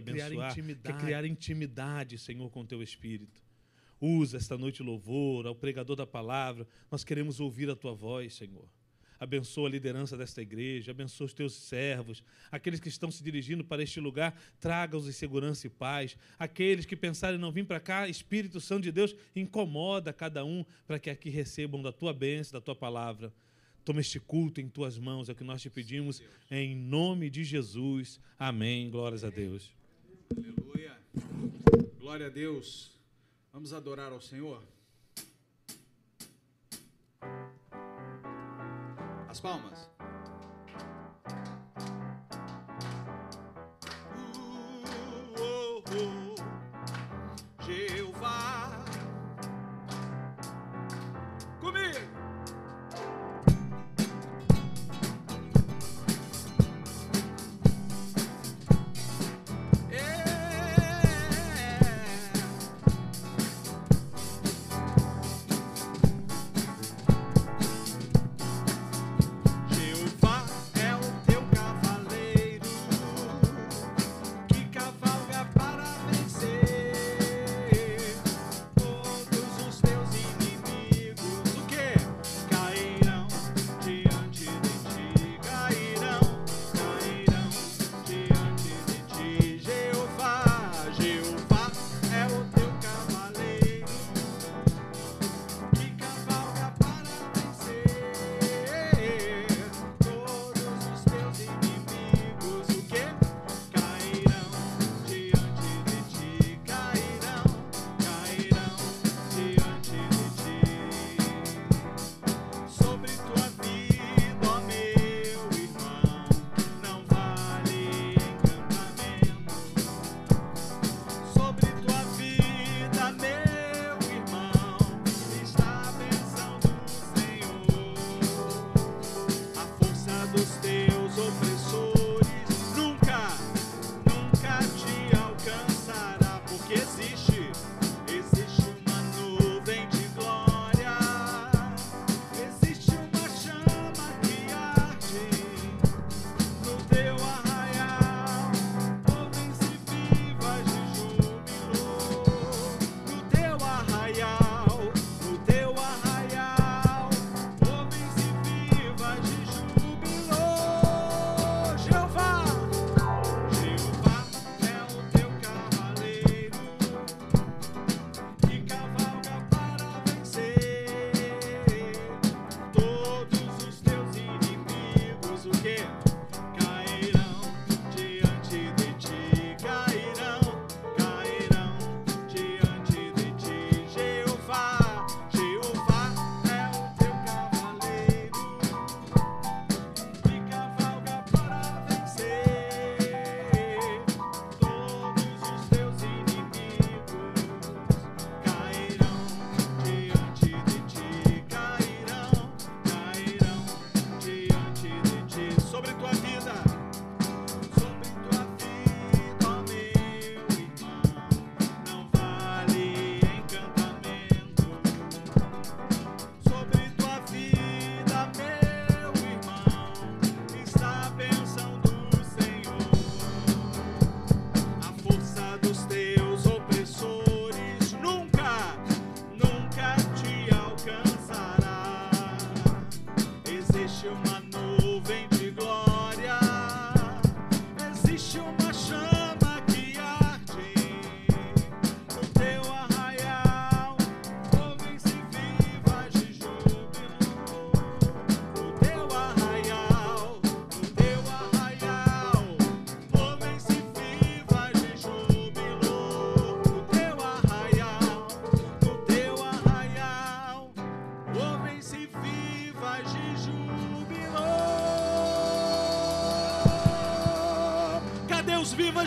Abençoar, criar quer criar intimidade, Senhor, com teu Espírito. Usa esta noite louvor, ao pregador da palavra. Nós queremos ouvir a tua voz, Senhor. Abençoa a liderança desta igreja, abençoa os teus servos, aqueles que estão se dirigindo para este lugar, traga-os em segurança e paz. Aqueles que pensarem em não vir para cá, Espírito Santo de Deus, incomoda cada um para que aqui recebam da tua bênção, da tua palavra. Toma este culto em tuas mãos, é o que nós te pedimos, em nome de Jesus. Amém. Glórias a Deus. Aleluia. Glória a Deus. Vamos adorar ao Senhor. As palmas.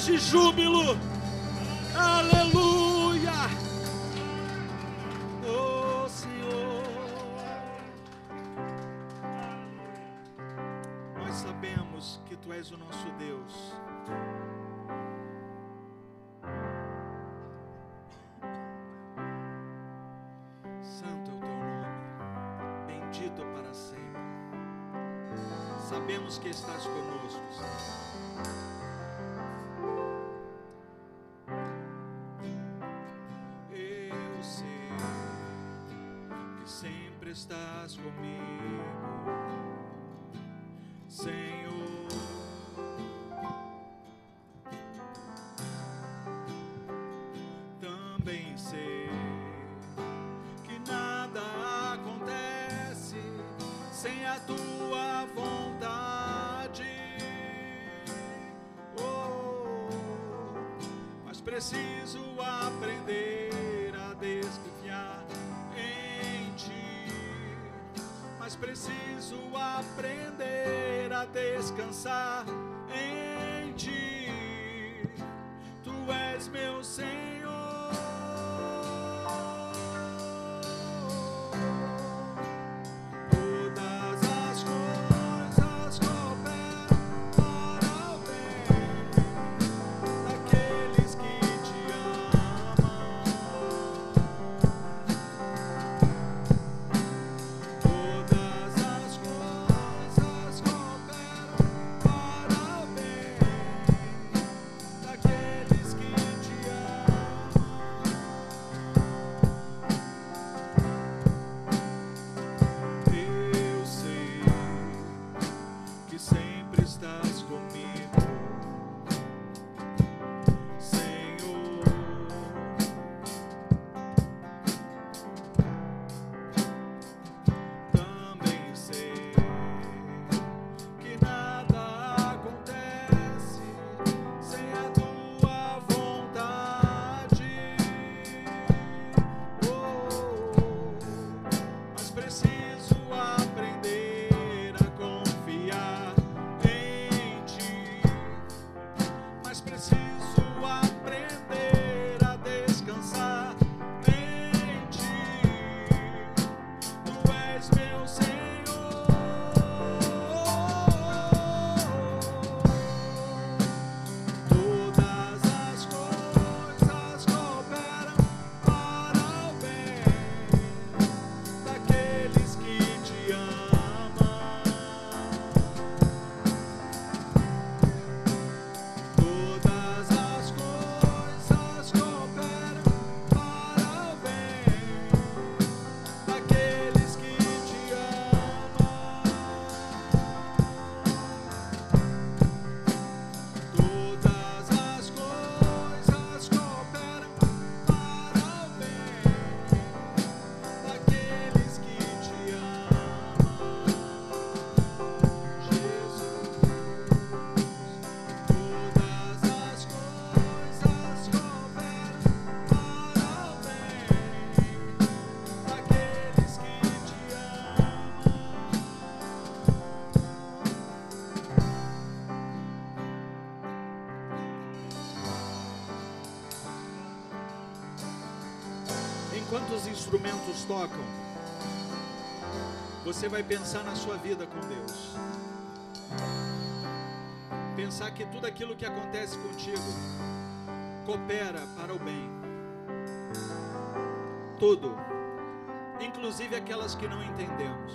De júbilo. Preciso aprender a desconfiar em ti. Mas preciso aprender a descansar tocam, você vai pensar na sua vida com Deus. Pensar que tudo aquilo que acontece contigo coopera para o bem. Tudo, inclusive aquelas que não entendemos.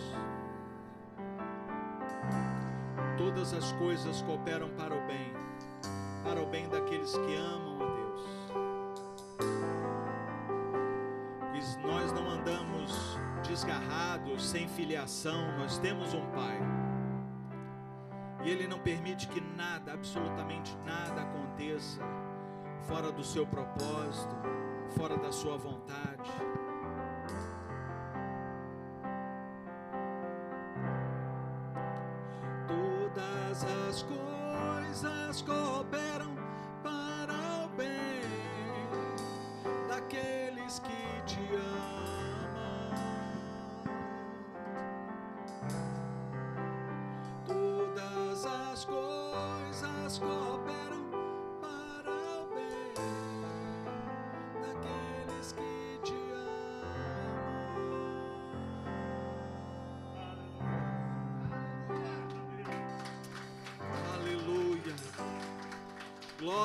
Todas as coisas cooperam para o bem, para o bem daqueles que amam a Deus. Desgarrados, sem filiação, nós temos um Pai. E Ele não permite que nada, absolutamente nada aconteça fora do seu propósito, fora da sua vontade. Todas as coisas cooperam para o bem daqueles que te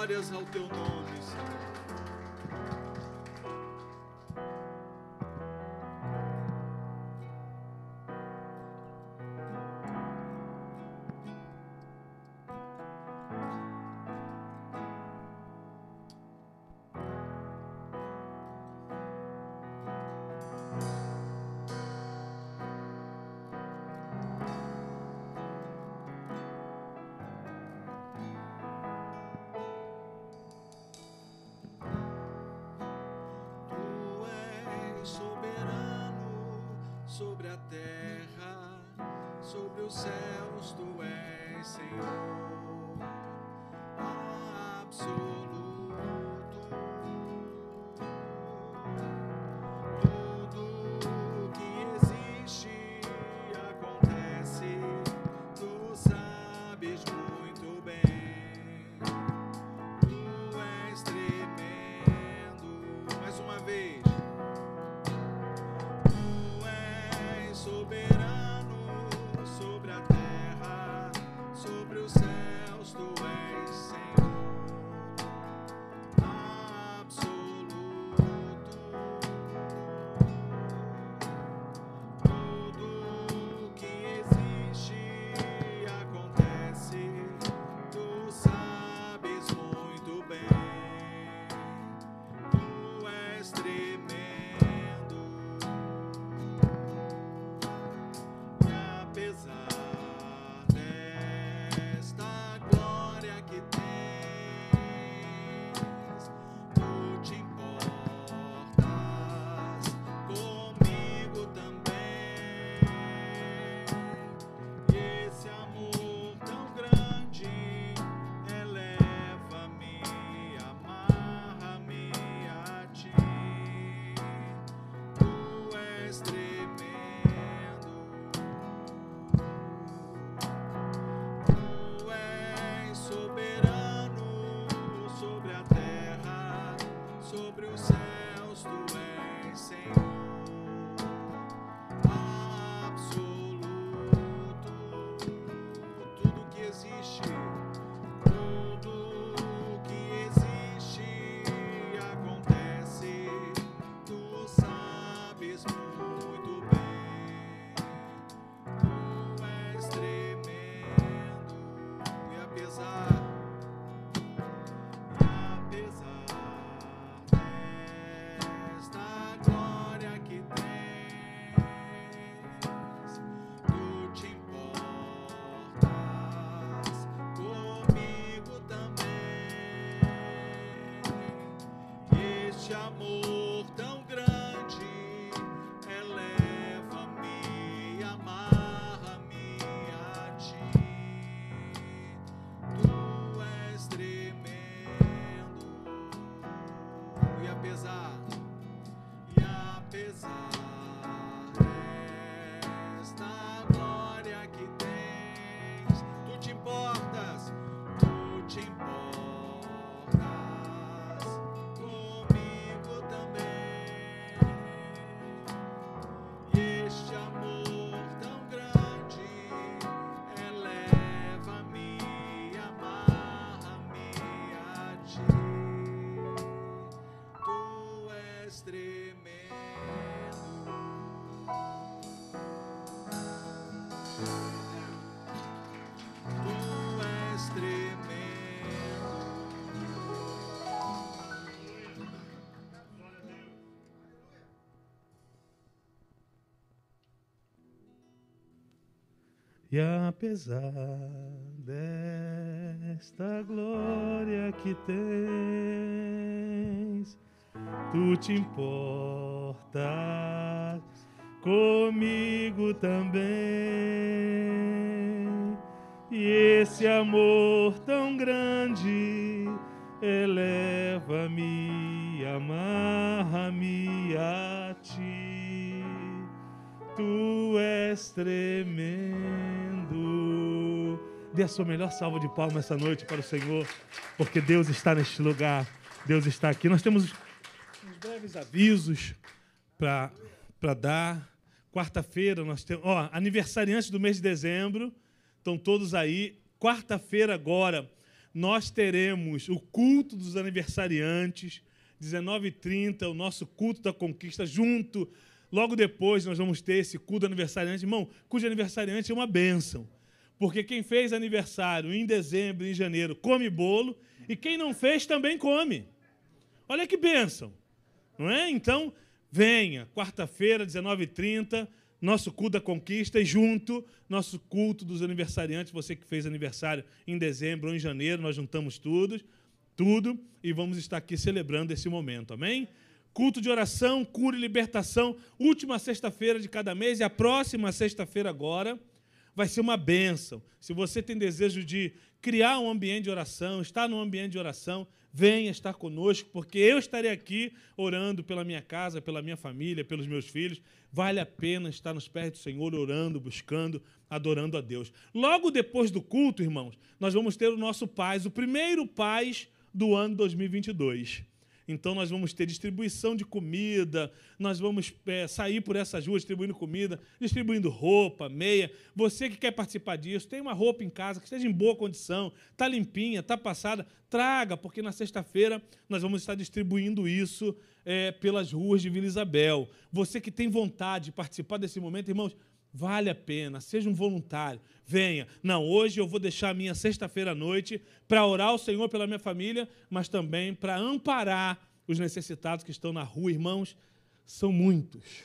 glórias ao teu nome, soberano sobre a terra, sobre os céus, tu és Senhor absoluto. E apesar desta glória que tens, tu te importas comigo também. E esse amor tão grande eleva-me, amarra-me a ti. Tu és tremendo. Dê a sua melhor salva de palmas essa noite para o Senhor, porque Deus está neste lugar. Deus está aqui. Nós temos uns breves avisos para dar. Quarta-feira nós temos, ó, aniversariantes do mês de dezembro, estão todos aí. Quarta-feira agora nós teremos o culto dos aniversariantes, 19h30, o nosso culto da conquista, junto. Logo depois nós vamos ter esse culto aniversariante. Irmão, de aniversariante é uma bênção. Porque quem fez aniversário em dezembro, em janeiro, come bolo, e quem não fez também come. Olha que bênção. Não é? Então, venha, quarta-feira, 19h30, nosso culto da conquista e junto nosso culto dos aniversariantes. Você que fez aniversário em dezembro ou em janeiro, nós juntamos tudo, tudo e vamos estar aqui celebrando esse momento. Amém? Culto de oração, cura e libertação, última sexta-feira de cada mês e a próxima sexta-feira agora vai ser uma bênção. Se você tem desejo de criar um ambiente de oração, estar num ambiente de oração, venha estar conosco, porque eu estarei aqui orando pela minha casa, pela minha família, pelos meus filhos. Vale a pena estar nos pés do Senhor, orando, buscando, adorando a Deus. Logo depois do culto, irmãos, nós vamos ter o nosso paz, o primeiro paz do ano 2022. Então nós vamos ter distribuição de comida, nós vamos é, sair por essas ruas distribuindo comida, distribuindo roupa, meia. Você que quer participar disso, tem uma roupa em casa que esteja em boa condição, está limpinha, está passada, traga, porque na sexta-feira nós vamos estar distribuindo isso é, pelas ruas de Vila Isabel. Você que tem vontade de participar desse momento, irmãos, Vale a pena, seja um voluntário. Venha. Não, hoje eu vou deixar a minha sexta-feira à noite para orar ao Senhor pela minha família, mas também para amparar os necessitados que estão na rua. Irmãos, são muitos.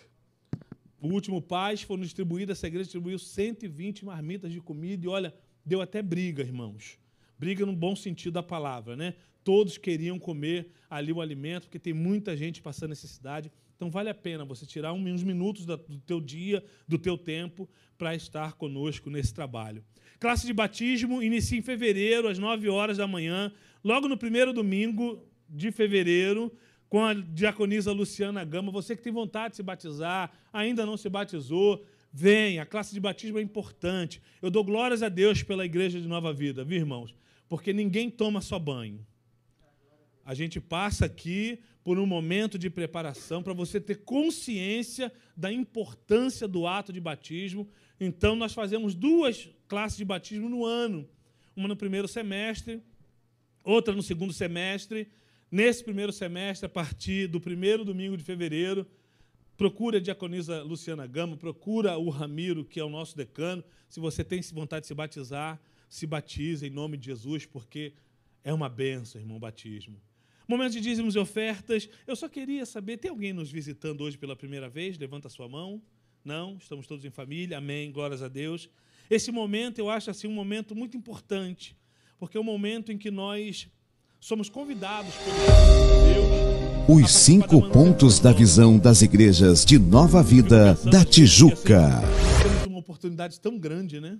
O último paz foram distribuídas, essa igreja distribuiu 120 marmitas de comida e olha, deu até briga, irmãos. Briga no bom sentido da palavra, né? Todos queriam comer ali o alimento, porque tem muita gente passando necessidade. Então vale a pena você tirar uns minutos do teu dia, do teu tempo, para estar conosco nesse trabalho. Classe de batismo inicia em fevereiro, às 9 horas da manhã, logo no primeiro domingo de fevereiro, com a diaconisa Luciana Gama. Você que tem vontade de se batizar, ainda não se batizou, vem. A classe de batismo é importante. Eu dou glórias a Deus pela igreja de Nova Vida, viu, irmãos? Porque ninguém toma só banho. A gente passa aqui por um momento de preparação para você ter consciência da importância do ato de batismo. Então, nós fazemos duas classes de batismo no ano: uma no primeiro semestre, outra no segundo semestre. Nesse primeiro semestre, a partir do primeiro domingo de fevereiro, procura a diaconisa Luciana Gama, procura o Ramiro, que é o nosso decano. Se você tem vontade de se batizar, se batize em nome de Jesus, porque é uma benção, irmão, batismo. Momento de dízimos e ofertas. Eu só queria saber, tem alguém nos visitando hoje pela primeira vez? Levanta a sua mão. Não? Estamos todos em família. Amém. Glórias a Deus. Esse momento eu acho assim um momento muito importante, porque é o um momento em que nós somos convidados por Deus. Os cinco pontos da visão das igrejas de Nova Vida da Tijuca. Temos uma oportunidade tão grande, né?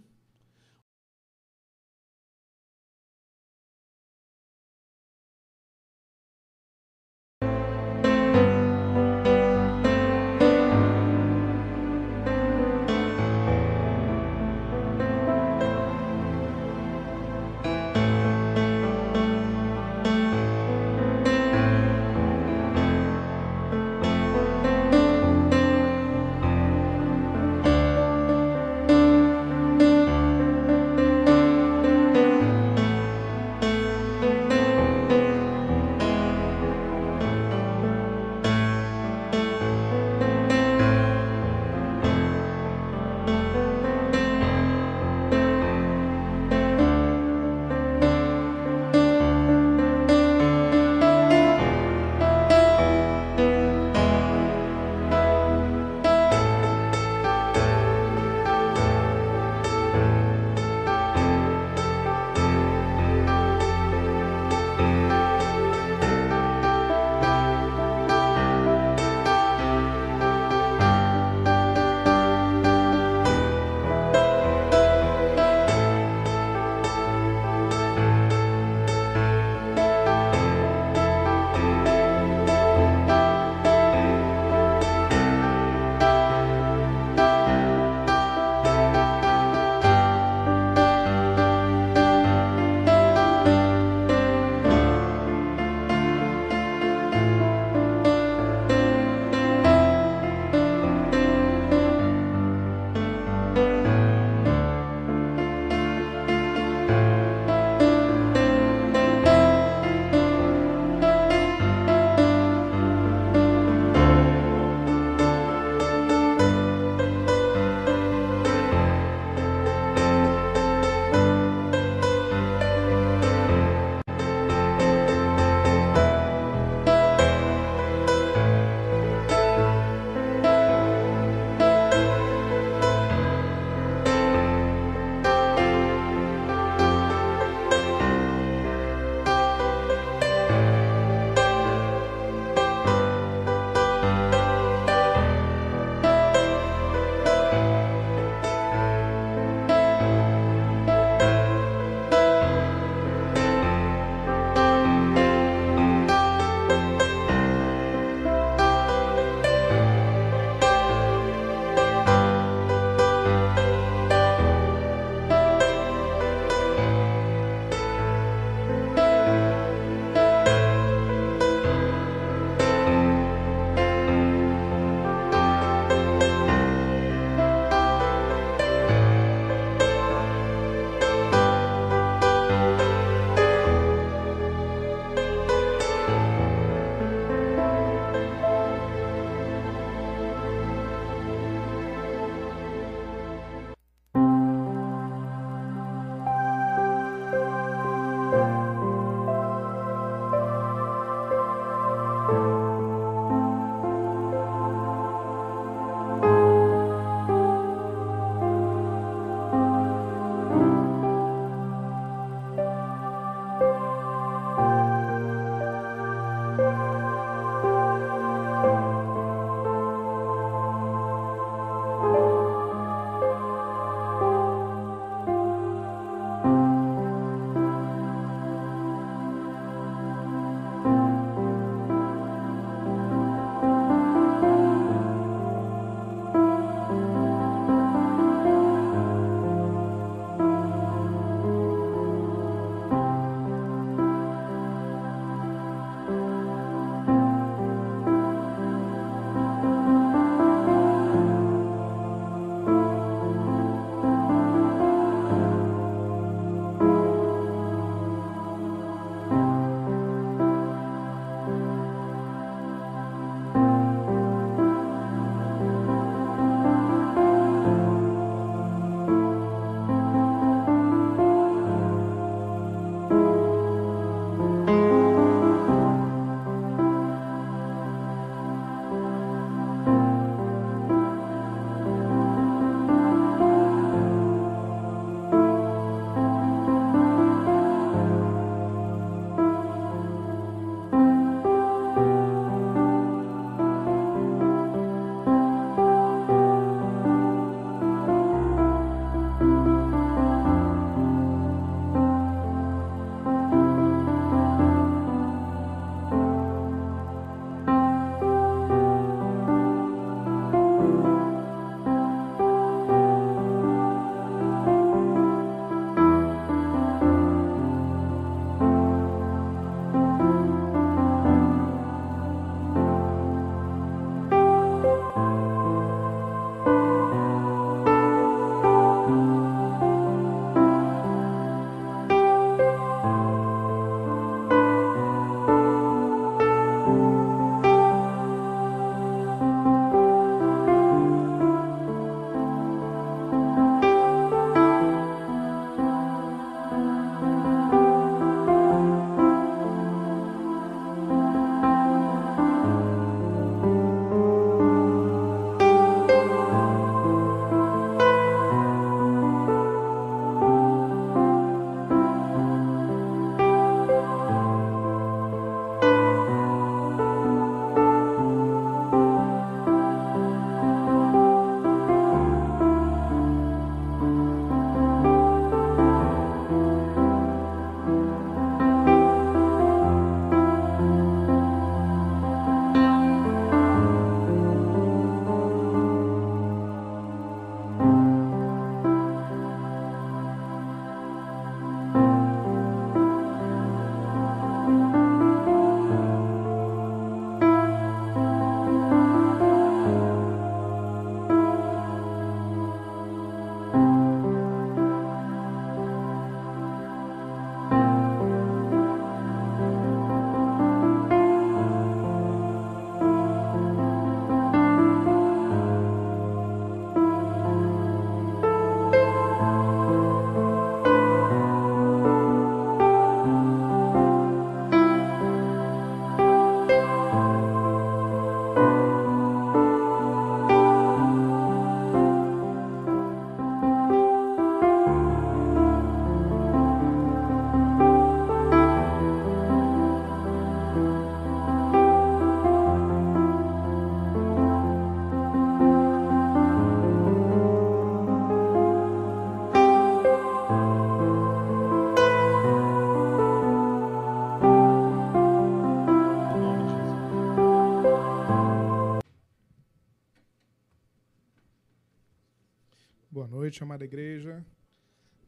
Noite, amada igreja.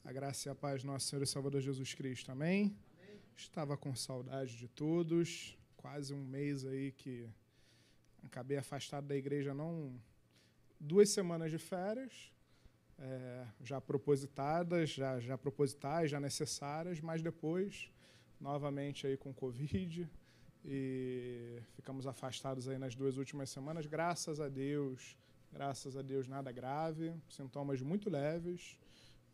A graça e a paz do nosso Senhor e Salvador Jesus Cristo. Amém? Amém? Estava com saudade de todos. Quase um mês aí que acabei afastado da igreja, não duas semanas de férias, é, já propositadas, já, já propositais, já necessárias, mas depois, novamente aí com Covid, e ficamos afastados aí nas duas últimas semanas. Graças a Deus, Graças a Deus, nada grave, sintomas muito leves,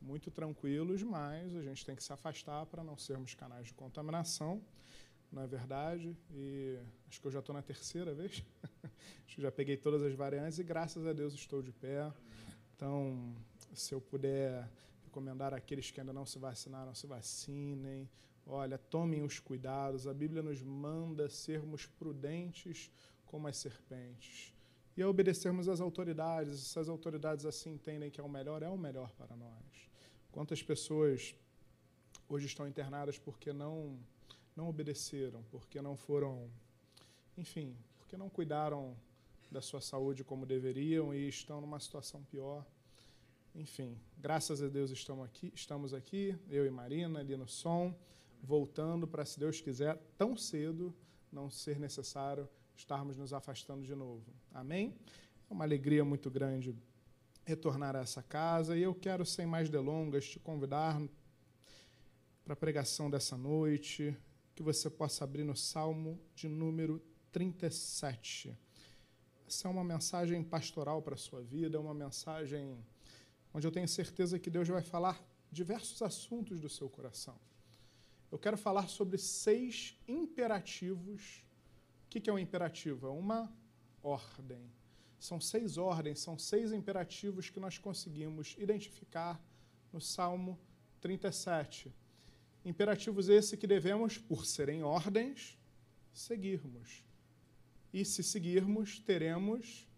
muito tranquilos, mas a gente tem que se afastar para não sermos canais de contaminação, não é verdade? E acho que eu já estou na terceira vez, acho que já peguei todas as variantes e graças a Deus estou de pé. Então, se eu puder recomendar àqueles que ainda não se vacinaram, se vacinem. Olha, tomem os cuidados. A Bíblia nos manda sermos prudentes como as serpentes e a obedecermos às autoridades. Se as autoridades assim entendem que é o melhor, é o melhor para nós. Quantas pessoas hoje estão internadas porque não não obedeceram, porque não foram, enfim, porque não cuidaram da sua saúde como deveriam e estão numa situação pior. Enfim, graças a Deus estamos aqui, estamos aqui, eu e Marina ali no som, voltando para, se Deus quiser, tão cedo não ser necessário estarmos nos afastando de novo. Amém? É uma alegria muito grande retornar a essa casa e eu quero, sem mais delongas, te convidar para a pregação dessa noite, que você possa abrir no Salmo de número 37. Essa é uma mensagem pastoral para a sua vida, é uma mensagem onde eu tenho certeza que Deus vai falar diversos assuntos do seu coração. Eu quero falar sobre seis imperativos o que é um imperativo? É uma ordem. São seis ordens, são seis imperativos que nós conseguimos identificar no Salmo 37. Imperativos esses que devemos, por serem ordens, seguirmos. E se seguirmos, teremos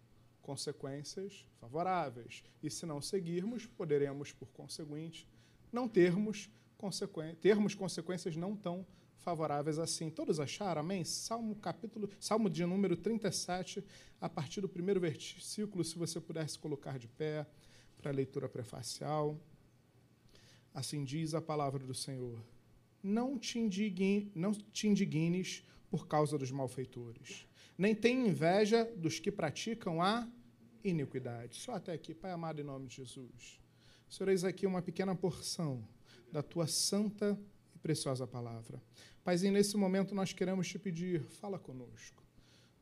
consequências favoráveis. E se não seguirmos, poderemos, por conseguinte, não termos, consequ... termos consequências não tão favoráveis favoráveis assim. Todos acharam? Amém? Salmo capítulo, Salmo de número 37, a partir do primeiro versículo, se você pudesse colocar de pé para a leitura prefacial. Assim diz a palavra do Senhor: Não te, indigne, não te indignes por causa dos malfeitores, nem tenha inveja dos que praticam a iniquidade. Só até aqui, Pai amado, em nome de Jesus. Senhor, eis aqui uma pequena porção da tua santa preciosa palavra. Paizinho, nesse momento nós queremos te pedir, fala conosco.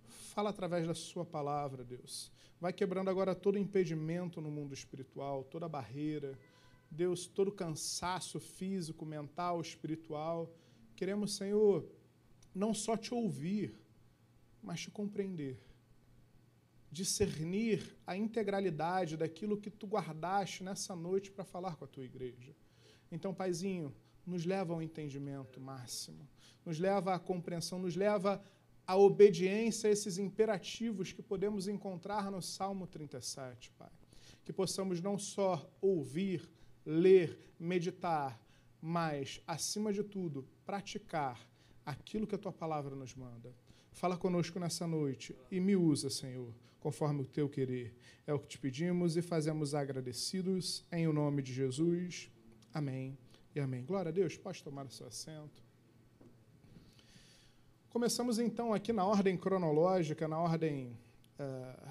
Fala através da sua palavra, Deus. Vai quebrando agora todo impedimento no mundo espiritual, toda barreira. Deus, todo cansaço físico, mental, espiritual. Queremos, Senhor, não só te ouvir, mas te compreender. Discernir a integralidade daquilo que tu guardaste nessa noite para falar com a tua igreja. Então, Paizinho, nos leva ao entendimento máximo, nos leva à compreensão, nos leva à obediência a esses imperativos que podemos encontrar no Salmo 37, Pai. Que possamos não só ouvir, ler, meditar, mas, acima de tudo, praticar aquilo que a tua palavra nos manda. Fala conosco nessa noite e me usa, Senhor, conforme o teu querer. É o que te pedimos e fazemos agradecidos em o nome de Jesus. Amém e amém. Glória a Deus, pode tomar o seu assento. Começamos então aqui na ordem cronológica, na ordem uh,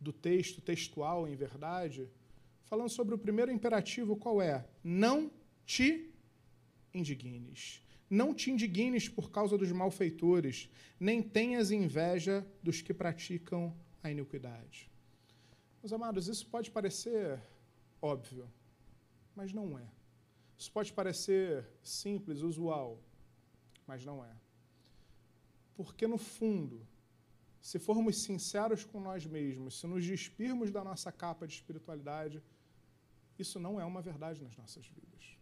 do texto, textual, em verdade, falando sobre o primeiro imperativo, qual é? Não te indignes. Não te indignes por causa dos malfeitores, nem tenhas inveja dos que praticam a iniquidade. Meus amados, isso pode parecer óbvio, mas não é. Isso pode parecer simples, usual, mas não é. Porque, no fundo, se formos sinceros com nós mesmos, se nos despirmos da nossa capa de espiritualidade, isso não é uma verdade nas nossas vidas.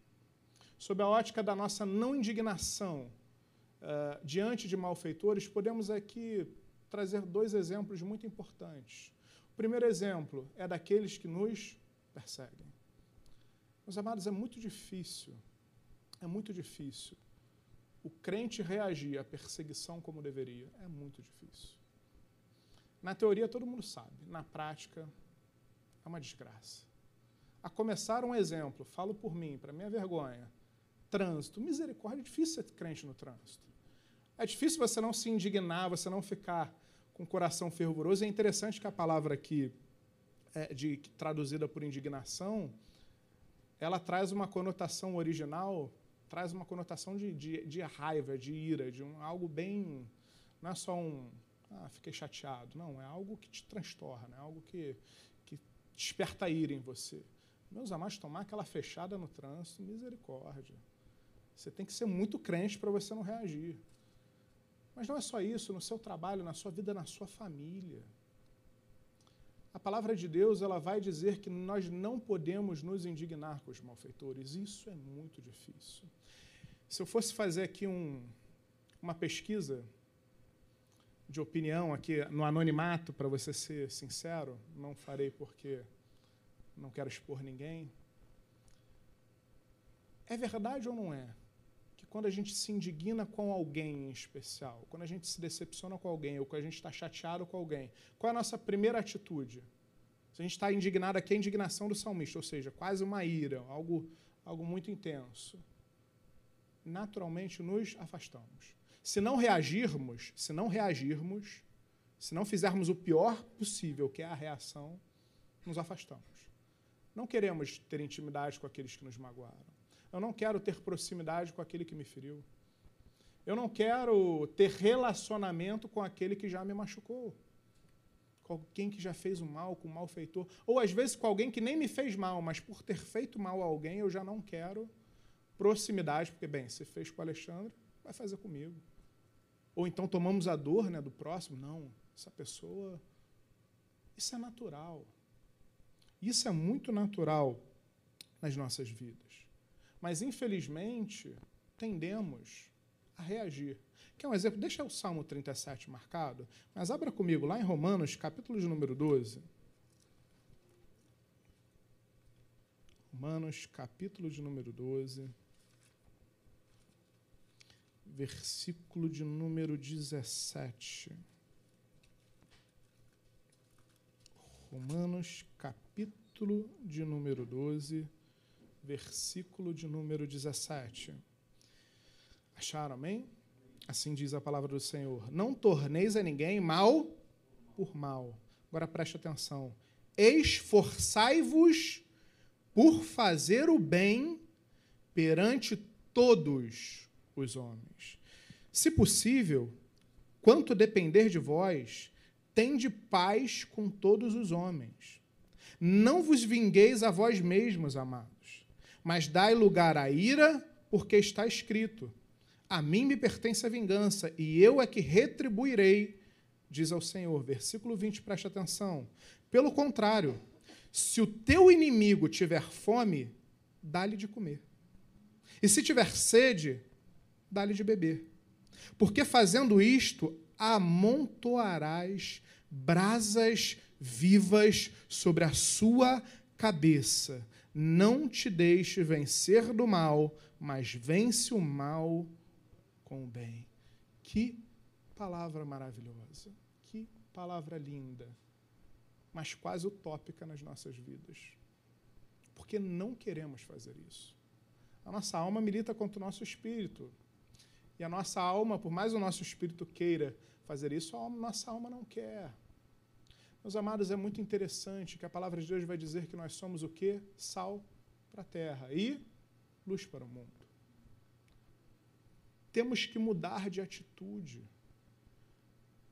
Sob a ótica da nossa não indignação uh, diante de malfeitores, podemos aqui trazer dois exemplos muito importantes. O primeiro exemplo é daqueles que nos perseguem. Meus amados, é muito difícil, é muito difícil o crente reagir à perseguição como deveria. É muito difícil. Na teoria todo mundo sabe, na prática é uma desgraça. A começar um exemplo, falo por mim, para minha vergonha. Trânsito, misericórdia, é difícil ser crente no trânsito. É difícil você não se indignar, você não ficar com o coração fervoroso. É interessante que a palavra aqui, é, de, traduzida por indignação, ela traz uma conotação original, traz uma conotação de, de, de raiva, de ira, de um, algo bem. Não é só um. Ah, fiquei chateado. Não, é algo que te transtorna, é algo que, que desperta ira em você. Meus amados, tomar aquela fechada no trânsito, misericórdia. Você tem que ser muito crente para você não reagir. Mas não é só isso, no seu trabalho, na sua vida, na sua família. A palavra de Deus ela vai dizer que nós não podemos nos indignar com os malfeitores. Isso é muito difícil. Se eu fosse fazer aqui um, uma pesquisa de opinião aqui no anonimato, para você ser sincero, não farei porque não quero expor ninguém. É verdade ou não é? Que quando a gente se indigna com alguém em especial, quando a gente se decepciona com alguém, ou quando a gente está chateado com alguém, qual é a nossa primeira atitude? Se a gente está indignado aqui, é a indignação do salmista, ou seja, quase uma ira, algo, algo muito intenso. Naturalmente nos afastamos. Se não reagirmos, se não reagirmos, se não fizermos o pior possível, que é a reação, nos afastamos. Não queremos ter intimidade com aqueles que nos magoaram. Eu não quero ter proximidade com aquele que me feriu. Eu não quero ter relacionamento com aquele que já me machucou. Com alguém que já fez o mal, com o malfeitor. Ou às vezes com alguém que nem me fez mal, mas por ter feito mal a alguém, eu já não quero proximidade, porque, bem, se fez com o Alexandre, vai fazer comigo. Ou então tomamos a dor né, do próximo. Não, essa pessoa. Isso é natural. Isso é muito natural nas nossas vidas. Mas, infelizmente, tendemos a reagir. Quer um exemplo? Deixa o Salmo 37 marcado, mas abra comigo lá em Romanos, capítulo de número 12. Romanos, capítulo de número 12, versículo de número 17. Romanos, capítulo de número 12, versículo de número 17. Acharam, amém? Assim diz a palavra do Senhor. Não torneis a ninguém mal por mal. Agora preste atenção. Esforçai-vos por fazer o bem perante todos os homens. Se possível, quanto depender de vós, tende paz com todos os homens. Não vos vingueis a vós mesmos, amados, mas dai lugar à ira, porque está escrito: A mim me pertence a vingança, e eu é que retribuirei, diz ao Senhor. Versículo 20, preste atenção. Pelo contrário, se o teu inimigo tiver fome, dá-lhe de comer. E se tiver sede, dá-lhe de beber. Porque fazendo isto, amontoarás brasas vivas sobre a sua cabeça. Não te deixe vencer do mal, mas vence o mal com o bem. Que palavra maravilhosa, que palavra linda, mas quase utópica nas nossas vidas. Porque não queremos fazer isso. A nossa alma milita contra o nosso espírito. E a nossa alma, por mais o nosso espírito queira fazer isso, a nossa alma não quer. Meus amados, é muito interessante que a palavra de Deus vai dizer que nós somos o quê? Sal para a terra e luz para o mundo. Temos que mudar de atitude.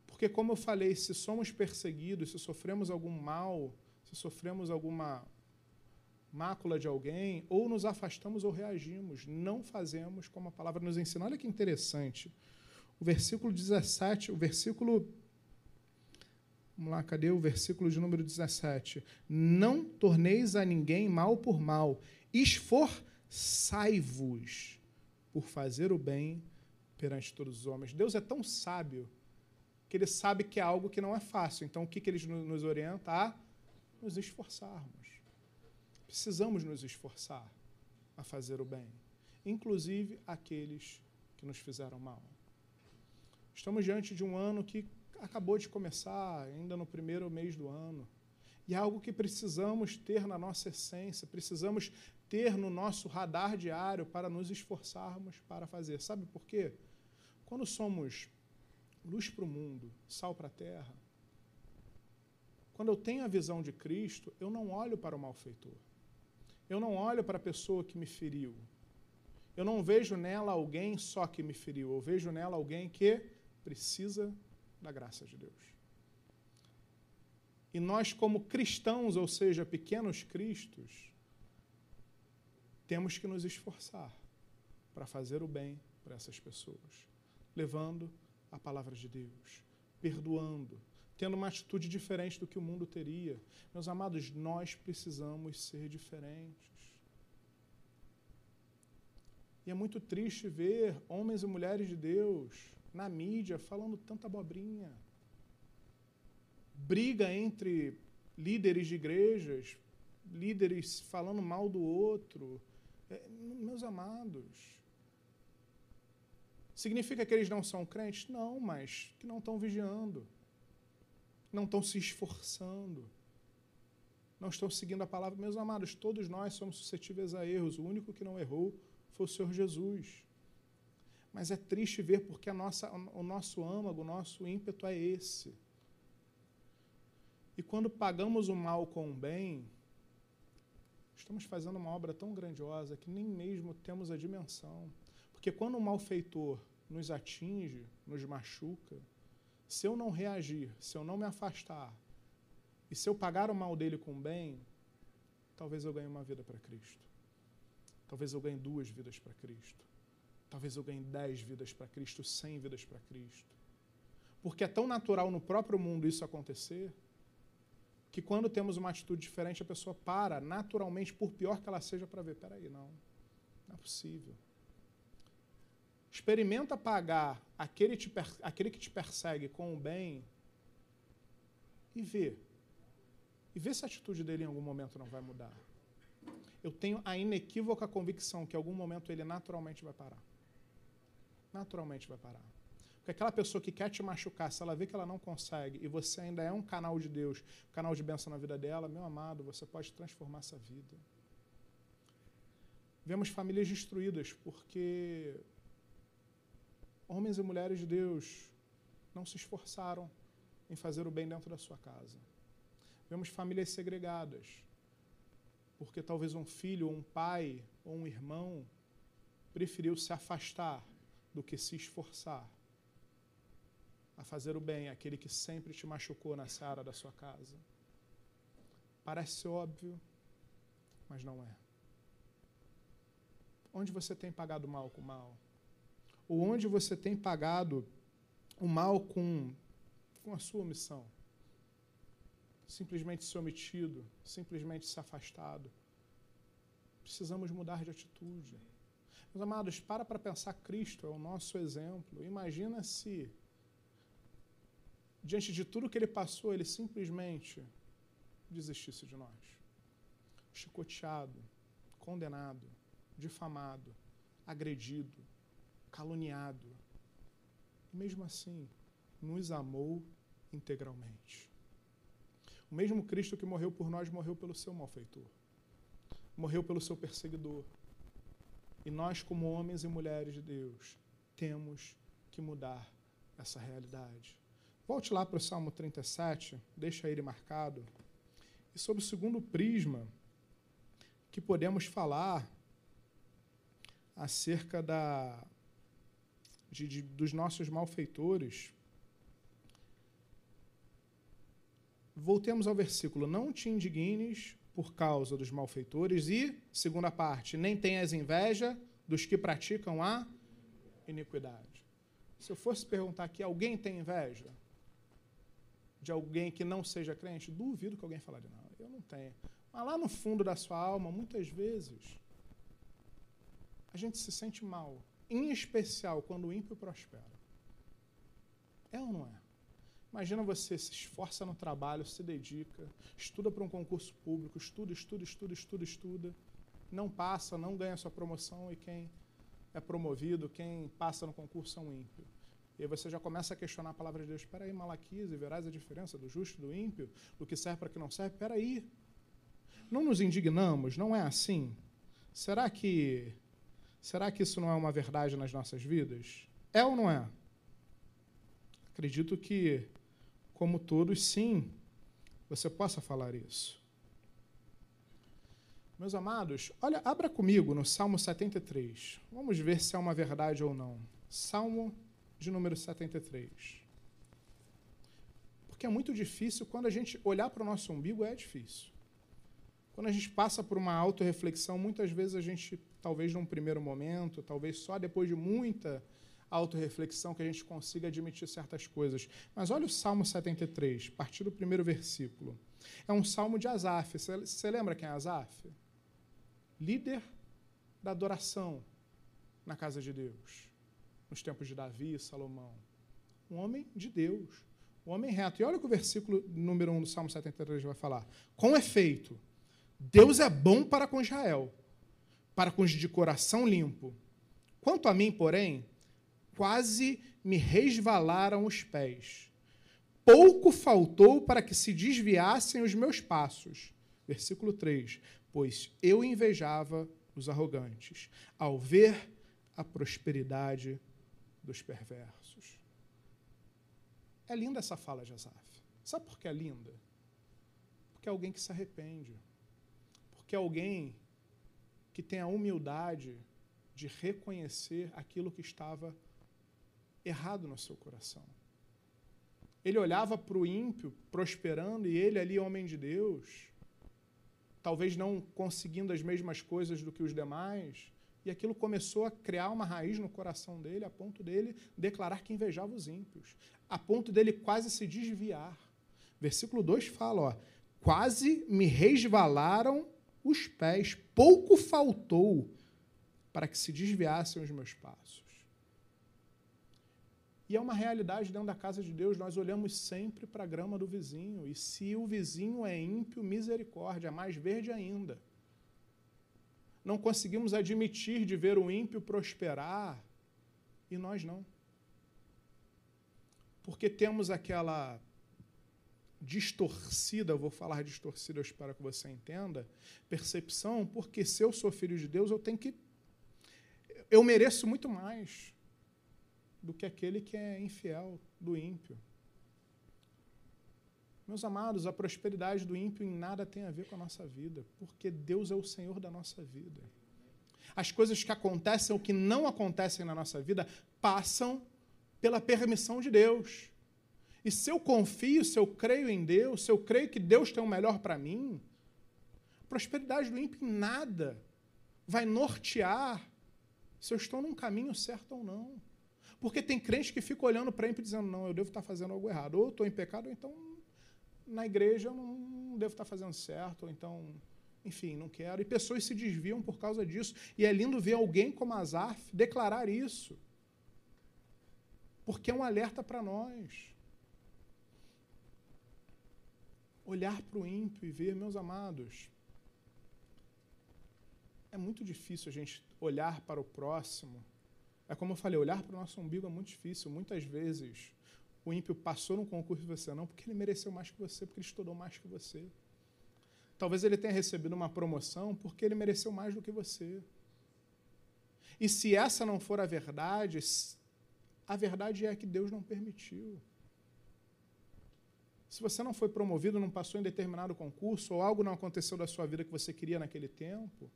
Porque, como eu falei, se somos perseguidos, se sofremos algum mal, se sofremos alguma mácula de alguém, ou nos afastamos ou reagimos, não fazemos como a palavra nos ensina. Olha que interessante. O versículo 17, o versículo Vamos lá, cadê o versículo de número 17? Não torneis a ninguém mal por mal, esforçai-vos por fazer o bem perante todos os homens. Deus é tão sábio que ele sabe que é algo que não é fácil. Então, o que, que ele nos orienta? A nos esforçarmos. Precisamos nos esforçar a fazer o bem, inclusive aqueles que nos fizeram mal. Estamos diante de um ano que acabou de começar, ainda no primeiro mês do ano. E é algo que precisamos ter na nossa essência, precisamos ter no nosso radar diário para nos esforçarmos para fazer. Sabe por quê? Quando somos luz para o mundo, sal para a terra, quando eu tenho a visão de Cristo, eu não olho para o malfeitor. Eu não olho para a pessoa que me feriu. Eu não vejo nela alguém só que me feriu. Eu vejo nela alguém que precisa da graça de Deus. E nós, como cristãos, ou seja, pequenos cristos, temos que nos esforçar para fazer o bem para essas pessoas, levando a palavra de Deus, perdoando, tendo uma atitude diferente do que o mundo teria. Meus amados, nós precisamos ser diferentes. E é muito triste ver homens e mulheres de Deus na mídia falando tanta abobrinha. Briga entre líderes de igrejas, líderes falando mal do outro. É, meus amados, significa que eles não são crentes? Não, mas que não estão vigiando, não estão se esforçando, não estão seguindo a palavra. Meus amados, todos nós somos suscetíveis a erros. O único que não errou foi o Senhor Jesus. Mas é triste ver porque a nossa, o nosso âmago, o nosso ímpeto é esse. E quando pagamos o mal com o bem, estamos fazendo uma obra tão grandiosa que nem mesmo temos a dimensão. Porque quando o malfeitor nos atinge, nos machuca, se eu não reagir, se eu não me afastar, e se eu pagar o mal dele com o bem, talvez eu ganhe uma vida para Cristo. Talvez eu ganhe duas vidas para Cristo. Talvez eu ganhe dez vidas para Cristo, cem vidas para Cristo. Porque é tão natural no próprio mundo isso acontecer, que quando temos uma atitude diferente, a pessoa para naturalmente, por pior que ela seja, para ver: peraí, não, não é possível. Experimenta pagar aquele, te, aquele que te persegue com o bem e vê. E vê se a atitude dele em algum momento não vai mudar eu tenho a inequívoca convicção que em algum momento ele naturalmente vai parar. Naturalmente vai parar. Porque aquela pessoa que quer te machucar, se ela vê que ela não consegue e você ainda é um canal de Deus, um canal de bênção na vida dela, meu amado, você pode transformar essa vida. Vemos famílias destruídas porque homens e mulheres de Deus não se esforçaram em fazer o bem dentro da sua casa. Vemos famílias segregadas porque talvez um filho, ou um pai, ou um irmão preferiu se afastar do que se esforçar a fazer o bem, aquele que sempre te machucou na seara da sua casa. Parece óbvio, mas não é. Onde você tem pagado mal com mal? Ou onde você tem pagado o mal com, com a sua omissão? simplesmente se omitido, simplesmente se afastado. Precisamos mudar de atitude. Meus amados, para para pensar, Cristo é o nosso exemplo. Imagina se, diante de tudo que ele passou, ele simplesmente desistisse de nós. Chicoteado, condenado, difamado, agredido, caluniado. E mesmo assim, nos amou integralmente. O mesmo Cristo que morreu por nós morreu pelo seu malfeitor. Morreu pelo seu perseguidor. E nós, como homens e mulheres de Deus, temos que mudar essa realidade. Volte lá para o Salmo 37, deixa ele marcado. E sobre o segundo prisma, que podemos falar acerca da, de, de, dos nossos malfeitores, Voltemos ao versículo: Não te indignes por causa dos malfeitores, e, segunda parte, nem tenhas inveja dos que praticam a iniquidade. Se eu fosse perguntar aqui, alguém tem inveja de alguém que não seja crente? Duvido que alguém falaria, não, eu não tenho. Mas lá no fundo da sua alma, muitas vezes, a gente se sente mal, em especial quando o ímpio prospera. É ou não é? Imagina você se esforça no trabalho, se dedica, estuda para um concurso público, estuda, estuda, estuda, estuda, estuda, não passa, não ganha sua promoção e quem é promovido, quem passa no concurso é um ímpio. E aí você já começa a questionar a palavra de Deus. Espera aí, Malaquias, e verás a diferença do justo e do ímpio, do que serve para que não serve. Espera aí. Não nos indignamos? Não é assim? Será que será que isso não é uma verdade nas nossas vidas? É ou não é? Acredito que, como todos, sim, você possa falar isso. Meus amados, olha, abra comigo no Salmo 73. Vamos ver se é uma verdade ou não. Salmo de número 73. Porque é muito difícil, quando a gente olhar para o nosso umbigo, é difícil. Quando a gente passa por uma autorreflexão, muitas vezes a gente, talvez num primeiro momento, talvez só depois de muita autorreflexão, que a gente consiga admitir certas coisas. Mas olha o Salmo 73, a partir do primeiro versículo. É um salmo de Asaf. Você lembra quem é Asaf? Líder da adoração na casa de Deus nos tempos de Davi e Salomão. Um homem de Deus, um homem reto. E olha o que o versículo número 1 do Salmo 73 vai falar. Com efeito, Deus é bom para com Israel, para com os de coração limpo. Quanto a mim, porém, quase me resvalaram os pés. Pouco faltou para que se desviassem os meus passos. Versículo 3: Pois eu invejava os arrogantes, ao ver a prosperidade dos perversos. É linda essa fala de Asaf. Sabe por que é linda? Porque é alguém que se arrepende. Porque é alguém que tem a humildade de reconhecer aquilo que estava errado no seu coração. Ele olhava para o ímpio prosperando e ele ali, homem de Deus, talvez não conseguindo as mesmas coisas do que os demais, e aquilo começou a criar uma raiz no coração dele, a ponto dele declarar que invejava os ímpios, a ponto dele quase se desviar. Versículo 2 fala: ó, quase me resvalaram os pés, pouco faltou para que se desviassem os meus passos. E é uma realidade dentro da casa de Deus, nós olhamos sempre para a grama do vizinho, e se o vizinho é ímpio, misericórdia, mais verde ainda não conseguimos admitir de ver o ímpio prosperar e nós não. Porque temos aquela distorcida, vou falar distorcida, eu espero que você entenda, percepção, porque se eu sou filho de Deus, eu tenho que. Eu mereço muito mais do que aquele que é infiel, do ímpio. Meus amados, a prosperidade do ímpio em nada tem a ver com a nossa vida, porque Deus é o Senhor da nossa vida. As coisas que acontecem ou que não acontecem na nossa vida passam pela permissão de Deus. E se eu confio, se eu creio em Deus, se eu creio que Deus tem o melhor para mim, a prosperidade do ímpio em nada vai nortear se eu estou num caminho certo ou não. Porque tem crente que fica olhando para ímpio dizendo, não, eu devo estar fazendo algo errado. Ou estou em pecado, ou então na igreja eu não devo estar fazendo certo, ou então, enfim, não quero. E pessoas se desviam por causa disso. E é lindo ver alguém como Azaf declarar isso. Porque é um alerta para nós. Olhar para o ímpio e ver, meus amados, é muito difícil a gente olhar para o próximo. É como eu falei, olhar para o nosso umbigo é muito difícil. Muitas vezes o ímpio passou no concurso e você não, porque ele mereceu mais que você, porque ele estudou mais que você. Talvez ele tenha recebido uma promoção porque ele mereceu mais do que você. E se essa não for a verdade, a verdade é que Deus não permitiu. Se você não foi promovido, não passou em determinado concurso, ou algo não aconteceu da sua vida que você queria naquele tempo,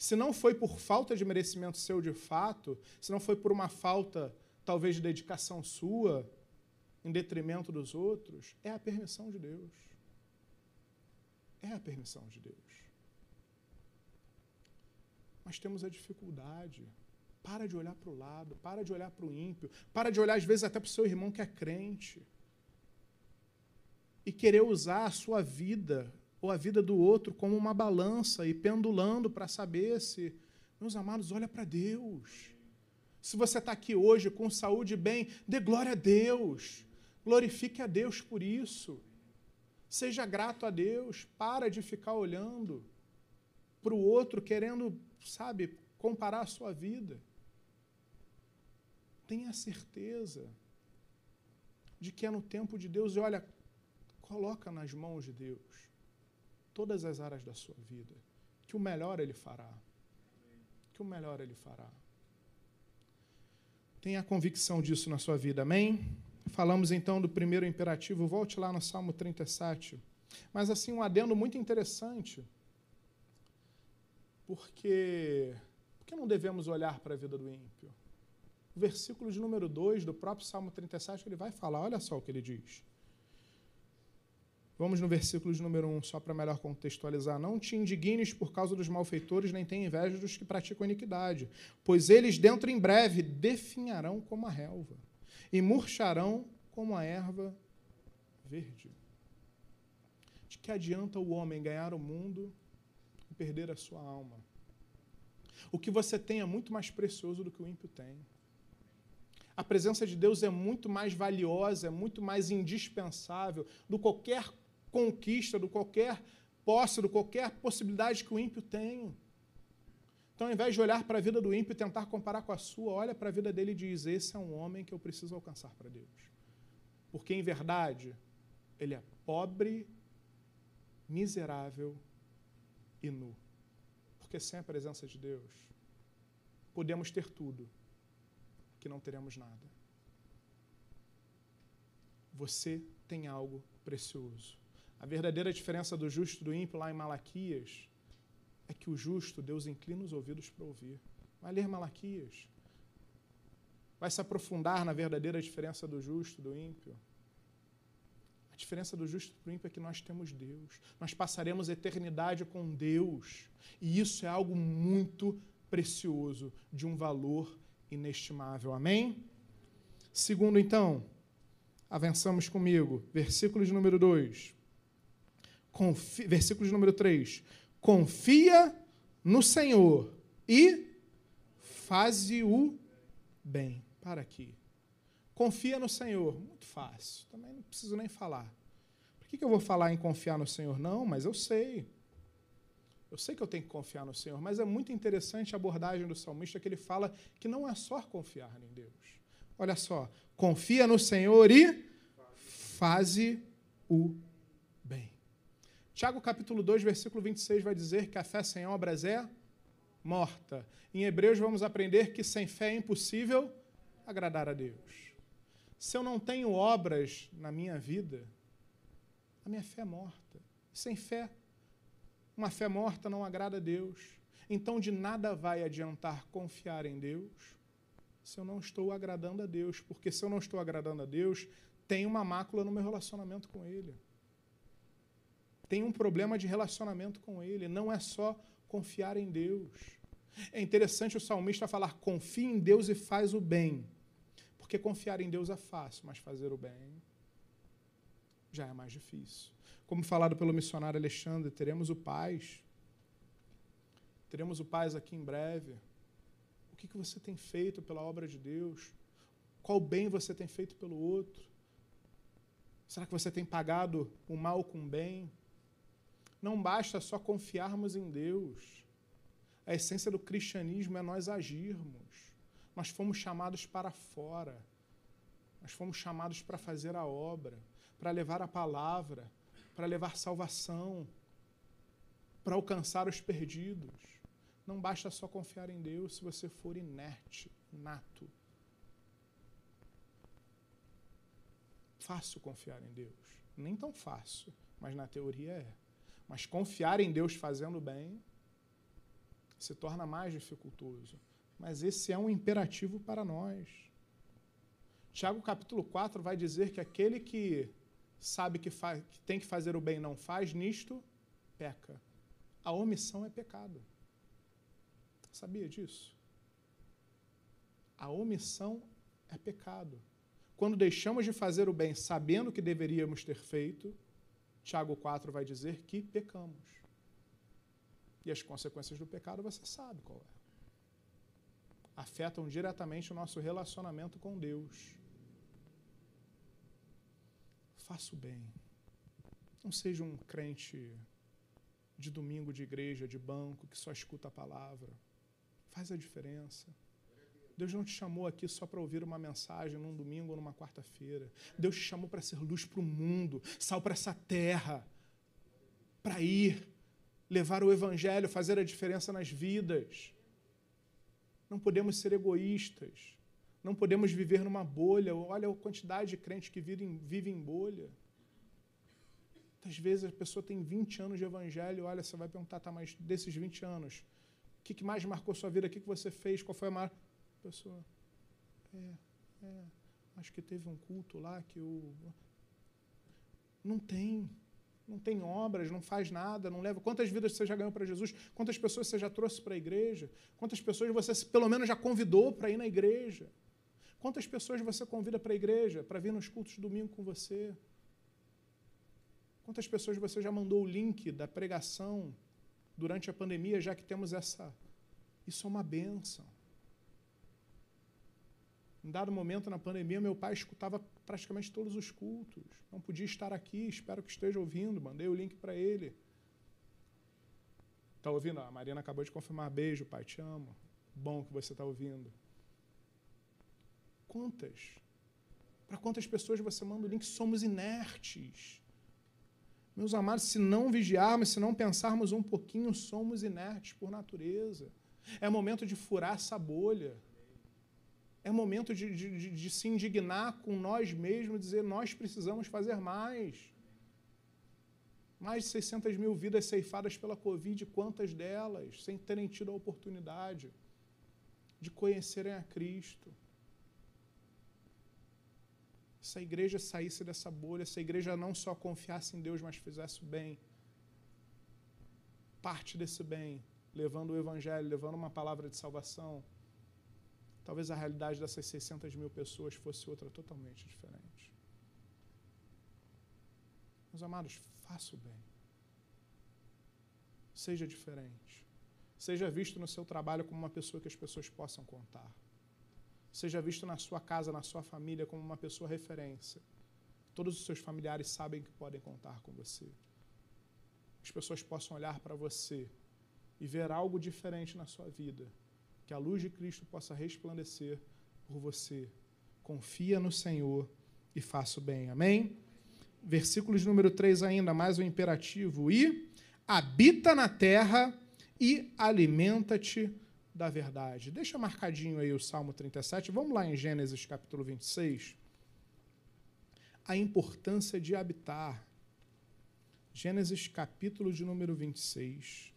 se não foi por falta de merecimento seu de fato, se não foi por uma falta, talvez, de dedicação sua, em detrimento dos outros, é a permissão de Deus. É a permissão de Deus. Mas temos a dificuldade. Para de olhar para o lado, para de olhar para o ímpio, para de olhar, às vezes, até para o seu irmão que é crente. E querer usar a sua vida ou a vida do outro como uma balança e pendulando para saber se. Meus amados, olha para Deus. Se você está aqui hoje com saúde e bem, dê glória a Deus. Glorifique a Deus por isso. Seja grato a Deus. Para de ficar olhando para o outro, querendo, sabe, comparar a sua vida. Tenha certeza de que é no tempo de Deus e olha, coloca nas mãos de Deus todas as áreas da sua vida, que o melhor ele fará. Que o melhor ele fará. Tenha convicção disso na sua vida, amém? Falamos então do primeiro imperativo, volte lá no Salmo 37. Mas assim, um adendo muito interessante, porque, porque não devemos olhar para a vida do ímpio? O versículo de número 2 do próprio Salmo 37, ele vai falar, olha só o que ele diz. Vamos no versículo de número 1, um, só para melhor contextualizar. Não te indignes por causa dos malfeitores, nem tenha inveja dos que praticam iniquidade, pois eles dentro em breve definharão como a relva e murcharão como a erva verde. De que adianta o homem ganhar o mundo e perder a sua alma? O que você tem é muito mais precioso do que o ímpio tem. A presença de Deus é muito mais valiosa, é muito mais indispensável do qualquer conquista, do qualquer posse, do qualquer possibilidade que o ímpio tem. Então, ao invés de olhar para a vida do ímpio e tentar comparar com a sua, olha para a vida dele e diz: Esse é um homem que eu preciso alcançar para Deus. Porque, em verdade, ele é pobre, miserável e nu. Porque sem a presença de Deus, podemos ter tudo, que não teremos nada. Você tem algo precioso. A verdadeira diferença do justo e do ímpio lá em Malaquias é que o justo, Deus inclina os ouvidos para ouvir. Vai ler Malaquias. Vai se aprofundar na verdadeira diferença do justo e do ímpio. A diferença do justo e do ímpio é que nós temos Deus. Nós passaremos eternidade com Deus. E isso é algo muito precioso, de um valor inestimável. Amém? Segundo, então, avançamos comigo. Versículo de número 2. Versículo de número 3 confia no Senhor e faze o bem. Para aqui. Confia no Senhor. Muito fácil. Também não preciso nem falar. Por que, que eu vou falar em confiar no Senhor? Não, mas eu sei. Eu sei que eu tenho que confiar no Senhor, mas é muito interessante a abordagem do salmista que ele fala que não é só confiar em Deus. Olha só, confia no Senhor e faze o Tiago capítulo 2, versículo 26 vai dizer que a fé sem obras é morta. Em Hebreus vamos aprender que sem fé é impossível agradar a Deus. Se eu não tenho obras na minha vida, a minha fé é morta. Sem fé, uma fé morta não agrada a Deus. Então de nada vai adiantar confiar em Deus se eu não estou agradando a Deus, porque se eu não estou agradando a Deus, tem uma mácula no meu relacionamento com Ele tem um problema de relacionamento com Ele. Não é só confiar em Deus. É interessante o salmista falar: confie em Deus e faz o bem. Porque confiar em Deus é fácil, mas fazer o bem já é mais difícil. Como falado pelo missionário Alexandre, teremos o Paz. Teremos o Paz aqui em breve. O que você tem feito pela obra de Deus? Qual bem você tem feito pelo outro? Será que você tem pagado o mal com o bem? Não basta só confiarmos em Deus. A essência do cristianismo é nós agirmos. Nós fomos chamados para fora. Nós fomos chamados para fazer a obra, para levar a palavra, para levar salvação, para alcançar os perdidos. Não basta só confiar em Deus se você for inerte, nato. Fácil confiar em Deus. Nem tão fácil, mas na teoria é. Mas confiar em Deus fazendo bem se torna mais dificultoso. Mas esse é um imperativo para nós. Tiago capítulo 4 vai dizer que aquele que sabe que, faz, que tem que fazer o bem e não faz, nisto peca. A omissão é pecado. Sabia disso? A omissão é pecado. Quando deixamos de fazer o bem sabendo que deveríamos ter feito, Tiago 4 vai dizer que pecamos. E as consequências do pecado você sabe qual é. Afetam diretamente o nosso relacionamento com Deus. Faça o bem. Não seja um crente de domingo de igreja, de banco, que só escuta a palavra. Faz a diferença. Deus não te chamou aqui só para ouvir uma mensagem num domingo ou numa quarta-feira. Deus te chamou para ser luz para o mundo, sal para essa terra, para ir, levar o evangelho, fazer a diferença nas vidas. Não podemos ser egoístas. Não podemos viver numa bolha. Olha a quantidade de crentes que vivem, em bolha. Às vezes a pessoa tem 20 anos de evangelho, olha, você vai perguntar, tá, mas desses 20 anos, o que, mais marcou sua vida? O que, que você fez? Qual foi a maior. Pessoa, é, é, acho que teve um culto lá que eu. Não tem. Não tem obras, não faz nada, não leva. Quantas vidas você já ganhou para Jesus? Quantas pessoas você já trouxe para a igreja? Quantas pessoas você pelo menos já convidou para ir na igreja? Quantas pessoas você convida para a igreja para vir nos cultos de domingo com você? Quantas pessoas você já mandou o link da pregação durante a pandemia, já que temos essa. Isso é uma benção. Em dado momento na pandemia, meu pai escutava praticamente todos os cultos. Não podia estar aqui, espero que esteja ouvindo. Mandei o link para ele. Está ouvindo? A Marina acabou de confirmar. Beijo, pai, te amo. Bom que você está ouvindo. Quantas? Para quantas pessoas você manda o link? Somos inertes. Meus amados, se não vigiarmos, se não pensarmos um pouquinho, somos inertes por natureza. É momento de furar essa bolha. É momento de, de, de, se indignar com nós mesmos, dizer nós precisamos fazer mais. Mais de 600 mil vidas ceifadas pela Covid, quantas delas sem terem tido a oportunidade de conhecerem a Cristo? se a igreja saísse dessa bolha, se a igreja não só confiasse em Deus, mas fizesse o bem, parte desse bem, levando o evangelho, levando uma palavra de salvação, talvez a realidade dessas 600 mil pessoas fosse outra totalmente diferente. Meus amados, faça o bem. Seja diferente. Seja visto no seu trabalho como uma pessoa que as pessoas possam contar. Seja visto na sua casa, na sua família, como uma pessoa referência. Todos os seus familiares sabem que podem contar com você. As pessoas possam olhar para você e ver algo diferente na sua vida. Que a luz de Cristo possa resplandecer por você. Confia no Senhor e faça o bem. Amém? Versículos número 3 ainda, mais um imperativo. E habita na terra e alimenta-te da verdade. Deixa marcadinho aí o Salmo 37. Vamos lá em Gênesis capítulo 26. A importância de habitar. Gênesis capítulo de número 26,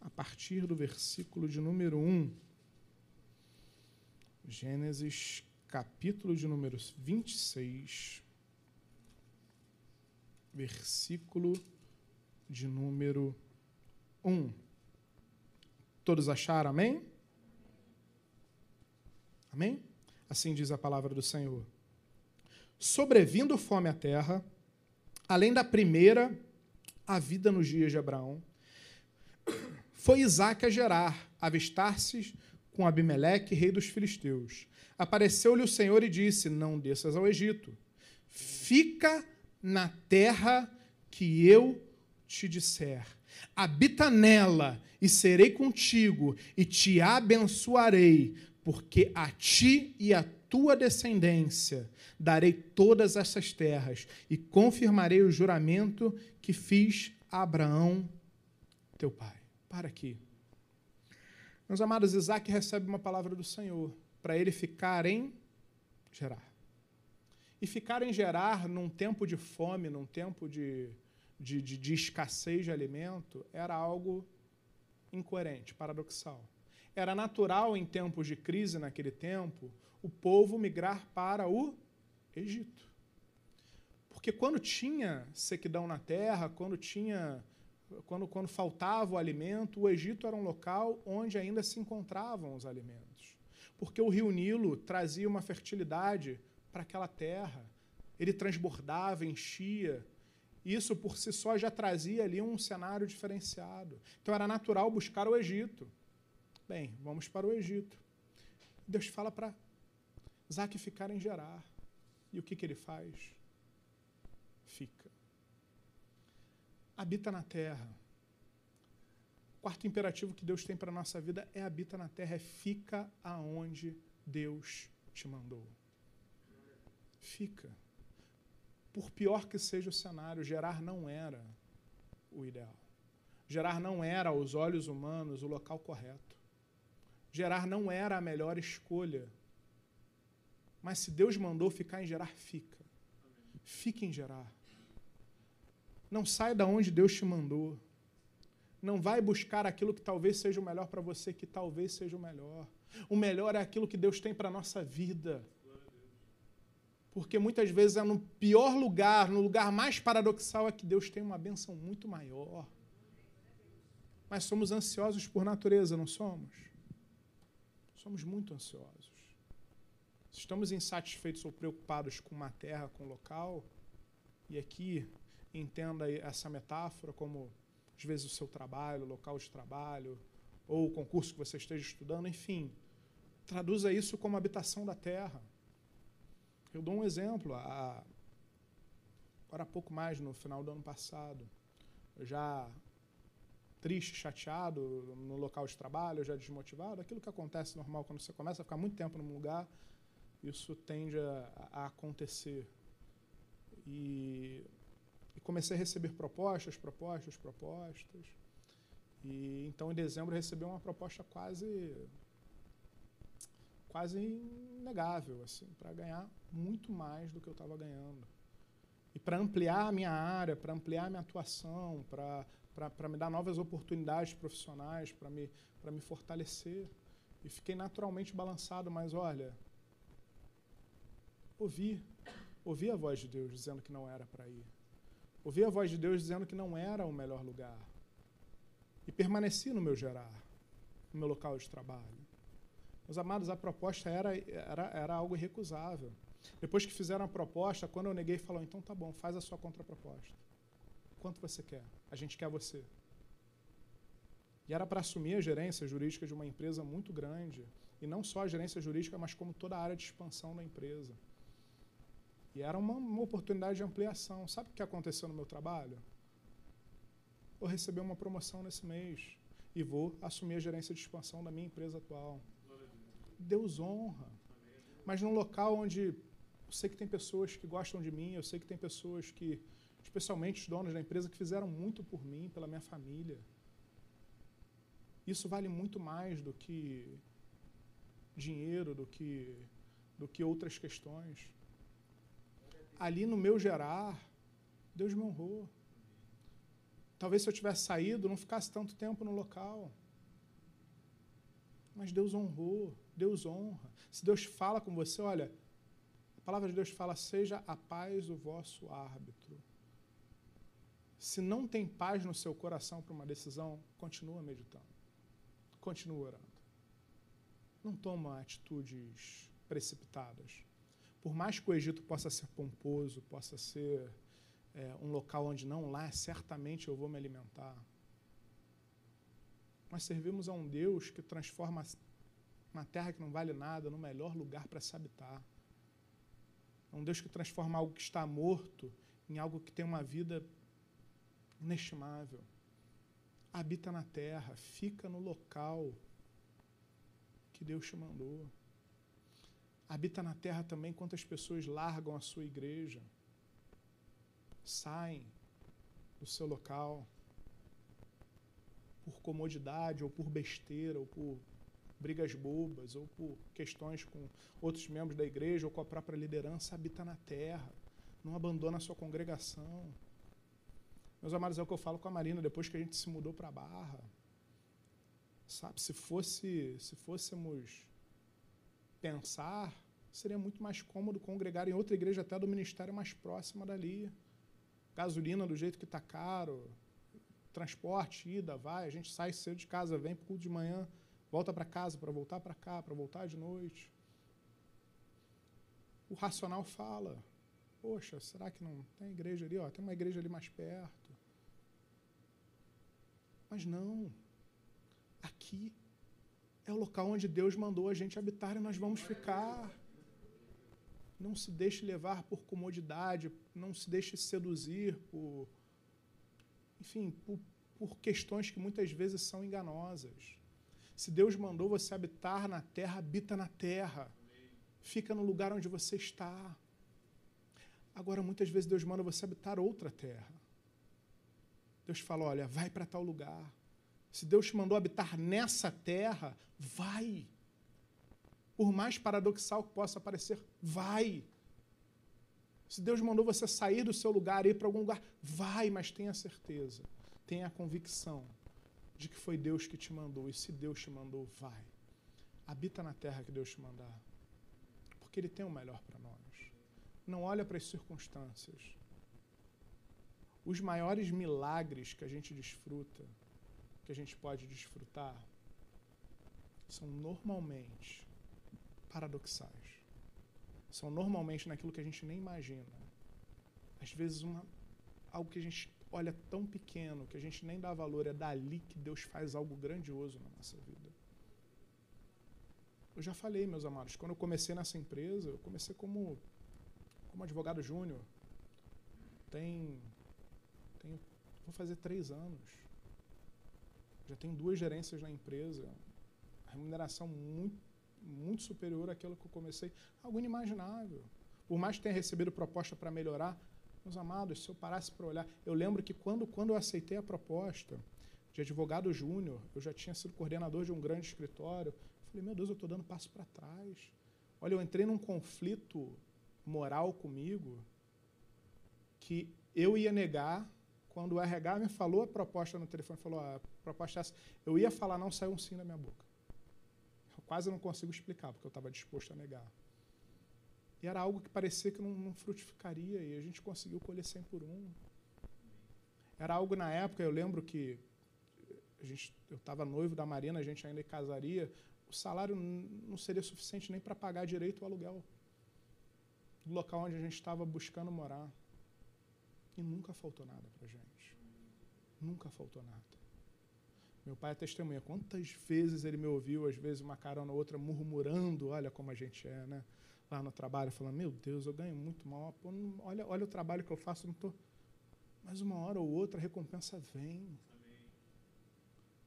a partir do versículo de número 1. Gênesis capítulo de número 26, versículo de número 1. Todos acharam? Amém? Amém? Assim diz a palavra do Senhor. Sobrevindo fome à terra, além da primeira, a vida nos dias de Abraão, foi Isaac a Gerar, avistar-se com Abimeleque, rei dos filisteus. Apareceu-lhe o Senhor e disse: Não desças ao Egito. Fica na terra que eu te disser habita nela, e serei contigo, e te abençoarei, porque a ti e a tua descendência darei todas essas terras, e confirmarei o juramento que fiz a Abraão, teu pai. Para aqui. Meus amados, Isaac recebe uma palavra do Senhor para ele ficar em Gerar. E ficar em Gerar num tempo de fome, num tempo de de, de, de escassez de alimento era algo incoerente, paradoxal. Era natural, em tempos de crise naquele tempo, o povo migrar para o Egito. Porque quando tinha sequidão na terra, quando tinha quando, quando faltava o alimento, o Egito era um local onde ainda se encontravam os alimentos. Porque o rio Nilo trazia uma fertilidade para aquela terra. Ele transbordava, enchia, isso por si só já trazia ali um cenário diferenciado. Então era natural buscar o Egito. Bem, vamos para o Egito. Deus fala para Isaac ficar em Gerar. E o que, que ele faz? Fica. Habita na terra. O quarto imperativo que Deus tem para a nossa vida é habita na terra, é fica aonde Deus te mandou. Fica. Por pior que seja o cenário, Gerar não era o ideal. Gerar não era, aos olhos humanos, o local correto. Gerar não era a melhor escolha. Mas se Deus mandou ficar em Gerar, fica. Fique em Gerar. Não sai da onde Deus te mandou. Não vai buscar aquilo que talvez seja o melhor para você, que talvez seja o melhor. O melhor é aquilo que Deus tem para a nossa vida. Porque muitas vezes é no pior lugar, no lugar mais paradoxal, é que Deus tem uma benção muito maior. Mas somos ansiosos por natureza, não somos? Somos muito ansiosos. Se estamos insatisfeitos ou preocupados com uma terra, com um local, e aqui entenda essa metáfora como, às vezes, o seu trabalho, o local de trabalho, ou o concurso que você esteja estudando, enfim, traduza isso como habitação da terra. Eu dou um exemplo. Há, agora há pouco mais, no final do ano passado, eu já triste, chateado no local de trabalho, já desmotivado, aquilo que acontece normal quando você começa a ficar muito tempo num lugar, isso tende a, a acontecer. E, e, comecei a receber propostas, propostas, propostas. E então em dezembro recebi uma proposta quase quase inegável assim, para ganhar muito mais do que eu estava ganhando. E para ampliar a minha área, para ampliar a minha atuação, para me dar novas oportunidades profissionais, para me, me fortalecer. E fiquei naturalmente balançado, mas olha, ouvi, ouvi a voz de Deus dizendo que não era para ir. Ouvi a voz de Deus dizendo que não era o melhor lugar. E permaneci no meu gerar, no meu local de trabalho. Meus amados, a proposta era, era, era algo irrecusável. Depois que fizeram a proposta, quando eu neguei, falou: então tá bom, faz a sua contraproposta. Quanto você quer? A gente quer você. E era para assumir a gerência jurídica de uma empresa muito grande. E não só a gerência jurídica, mas como toda a área de expansão da empresa. E era uma, uma oportunidade de ampliação. Sabe o que aconteceu no meu trabalho? Vou receber uma promoção nesse mês e vou assumir a gerência de expansão da minha empresa atual. Deus honra. Mas num local onde eu sei que tem pessoas que gostam de mim, eu sei que tem pessoas que, especialmente os donos da empresa, que fizeram muito por mim, pela minha família. Isso vale muito mais do que dinheiro, do que, do que outras questões. Ali no meu gerar, Deus me honrou. Talvez se eu tivesse saído, não ficasse tanto tempo no local. Mas Deus honrou. Deus honra. Se Deus fala com você, olha, a palavra de Deus fala: seja a paz o vosso árbitro. Se não tem paz no seu coração para uma decisão, continua meditando. Continua orando. Não toma atitudes precipitadas. Por mais que o Egito possa ser pomposo, possa ser é, um local onde não lá, certamente eu vou me alimentar. Nós servimos a um Deus que transforma uma terra que não vale nada, no melhor lugar para se habitar. É um Deus que transforma algo que está morto em algo que tem uma vida inestimável. Habita na terra, fica no local que Deus te mandou. Habita na terra também quantas pessoas largam a sua igreja, saem do seu local por comodidade ou por besteira ou por brigas bobas ou por questões com outros membros da igreja ou com a própria liderança, habita na terra, não abandona a sua congregação. Meus amados, é o que eu falo com a Marina depois que a gente se mudou para a Barra. Sabe, se fosse, se fôssemos pensar, seria muito mais cômodo congregar em outra igreja até do ministério mais próxima dali. Gasolina do jeito que está caro, transporte, ida, vai, a gente sai cedo de casa, vem para o culto de manhã, volta para casa para voltar para cá, para voltar de noite. O racional fala: Poxa, será que não tem igreja ali? Ó, tem uma igreja ali mais perto. Mas não. Aqui é o local onde Deus mandou a gente habitar e nós vamos ficar. Não se deixe levar por comodidade, não se deixe seduzir por, enfim, por, por questões que muitas vezes são enganosas. Se Deus mandou você habitar na terra, habita na terra. Fica no lugar onde você está. Agora, muitas vezes Deus manda você habitar outra terra. Deus fala: olha, vai para tal lugar. Se Deus te mandou habitar nessa terra, vai. Por mais paradoxal que possa parecer, vai. Se Deus mandou você sair do seu lugar e ir para algum lugar, vai, mas tenha certeza, tenha a convicção de que foi Deus que te mandou. E se Deus te mandou, vai. Habita na terra que Deus te mandar. Porque Ele tem o melhor para nós. Não olha para as circunstâncias. Os maiores milagres que a gente desfruta, que a gente pode desfrutar, são normalmente paradoxais. São normalmente naquilo que a gente nem imagina. Às vezes, uma, algo que a gente olha tão pequeno, que a gente nem dá valor, é dali que Deus faz algo grandioso na nossa vida. Eu já falei, meus amados, quando eu comecei nessa empresa, eu comecei como, como advogado júnior. Tem, tem. Vou fazer três anos. Já tenho duas gerências na empresa. A remuneração muito, muito superior àquela que eu comecei. Algo inimaginável. Por mais que tenha recebido proposta para melhorar, meus amados, se eu parasse para olhar, eu lembro que quando, quando eu aceitei a proposta de advogado júnior, eu já tinha sido coordenador de um grande escritório, falei, meu Deus, eu estou dando passo para trás. Olha, eu entrei num conflito moral comigo que eu ia negar quando o RH me falou a proposta no telefone, falou, ah, a proposta é essa, eu ia falar não, saiu um sim da minha boca. Quase não consigo explicar, porque eu estava disposto a negar. E era algo que parecia que não, não frutificaria, e a gente conseguiu colher 100 por um. Era algo na época, eu lembro que a gente, eu estava noivo da Marina, a gente ainda casaria, o salário não seria suficiente nem para pagar direito o aluguel do local onde a gente estava buscando morar. E nunca faltou nada para gente. Nunca faltou nada. Meu pai é testemunha. Quantas vezes ele me ouviu, às vezes uma carona ou outra, murmurando, olha como a gente é, né? lá no trabalho, falando, meu Deus, eu ganho muito mal, Pô, não, olha, olha o trabalho que eu faço, não estou. Mas uma hora ou outra a recompensa vem.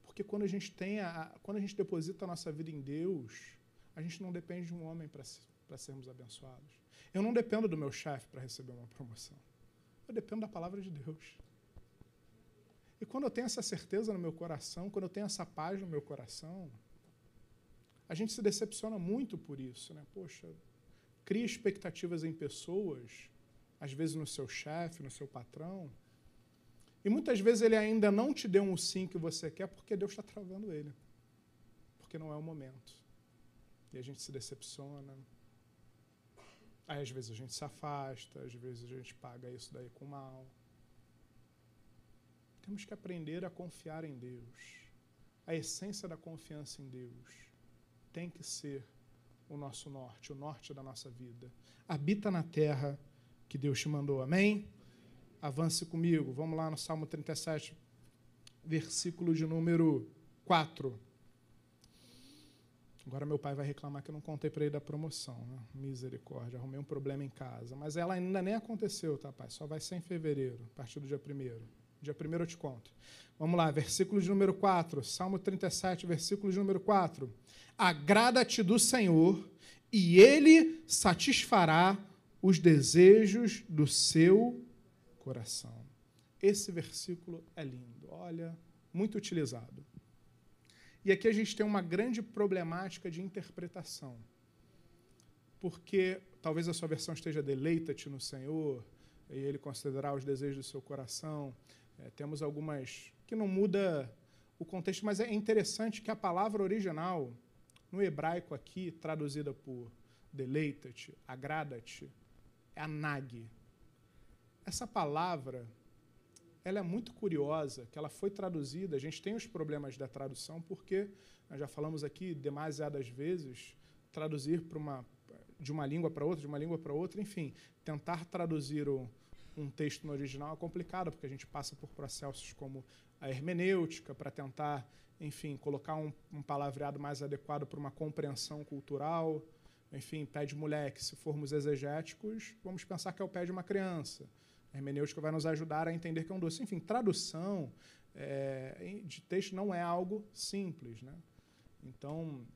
Porque quando a gente tem a, quando a gente deposita a nossa vida em Deus, a gente não depende de um homem para sermos abençoados. Eu não dependo do meu chefe para receber uma promoção. Eu dependo da palavra de Deus. E quando eu tenho essa certeza no meu coração, quando eu tenho essa paz no meu coração, a gente se decepciona muito por isso, né? Poxa, cria expectativas em pessoas, às vezes no seu chefe, no seu patrão, e muitas vezes ele ainda não te deu um sim que você quer porque Deus está travando ele, porque não é o momento. E a gente se decepciona. Aí às vezes a gente se afasta, às vezes a gente paga isso daí com mal. Temos que aprender a confiar em Deus. A essência da confiança em Deus tem que ser o nosso norte, o norte da nossa vida. Habita na terra que Deus te mandou. Amém? Avance comigo. Vamos lá no Salmo 37, versículo de número 4. Agora meu pai vai reclamar que eu não contei para ele da promoção. Né? Misericórdia, arrumei um problema em casa. Mas ela ainda nem aconteceu, tá, pai? Só vai ser em fevereiro, a partir do dia 1 Dia 1 eu te conto. Vamos lá, versículo de número 4. Salmo 37, versículo de número 4 agrada-te do Senhor, e ele satisfará os desejos do seu coração. Esse versículo é lindo, olha, muito utilizado. E aqui a gente tem uma grande problemática de interpretação. Porque talvez a sua versão esteja deleita-te no Senhor, e ele considerará os desejos do seu coração. É, temos algumas que não muda o contexto, mas é interessante que a palavra original no hebraico aqui, traduzida por deleita-te, agrada-te, é anag. Essa palavra, ela é muito curiosa, que ela foi traduzida, a gente tem os problemas da tradução, porque, nós já falamos aqui demasiadas vezes, traduzir para uma, de uma língua para outra, de uma língua para outra, enfim, tentar traduzir um, um texto no original é complicado, porque a gente passa por processos como a hermenêutica, para tentar enfim, colocar um, um palavreado mais adequado para uma compreensão cultural. Enfim, pé de moleque, se formos exegéticos, vamos pensar que é o pé de uma criança. A hermenêutica vai nos ajudar a entender que é um doce. Enfim, tradução é, de texto não é algo simples. Né? Então,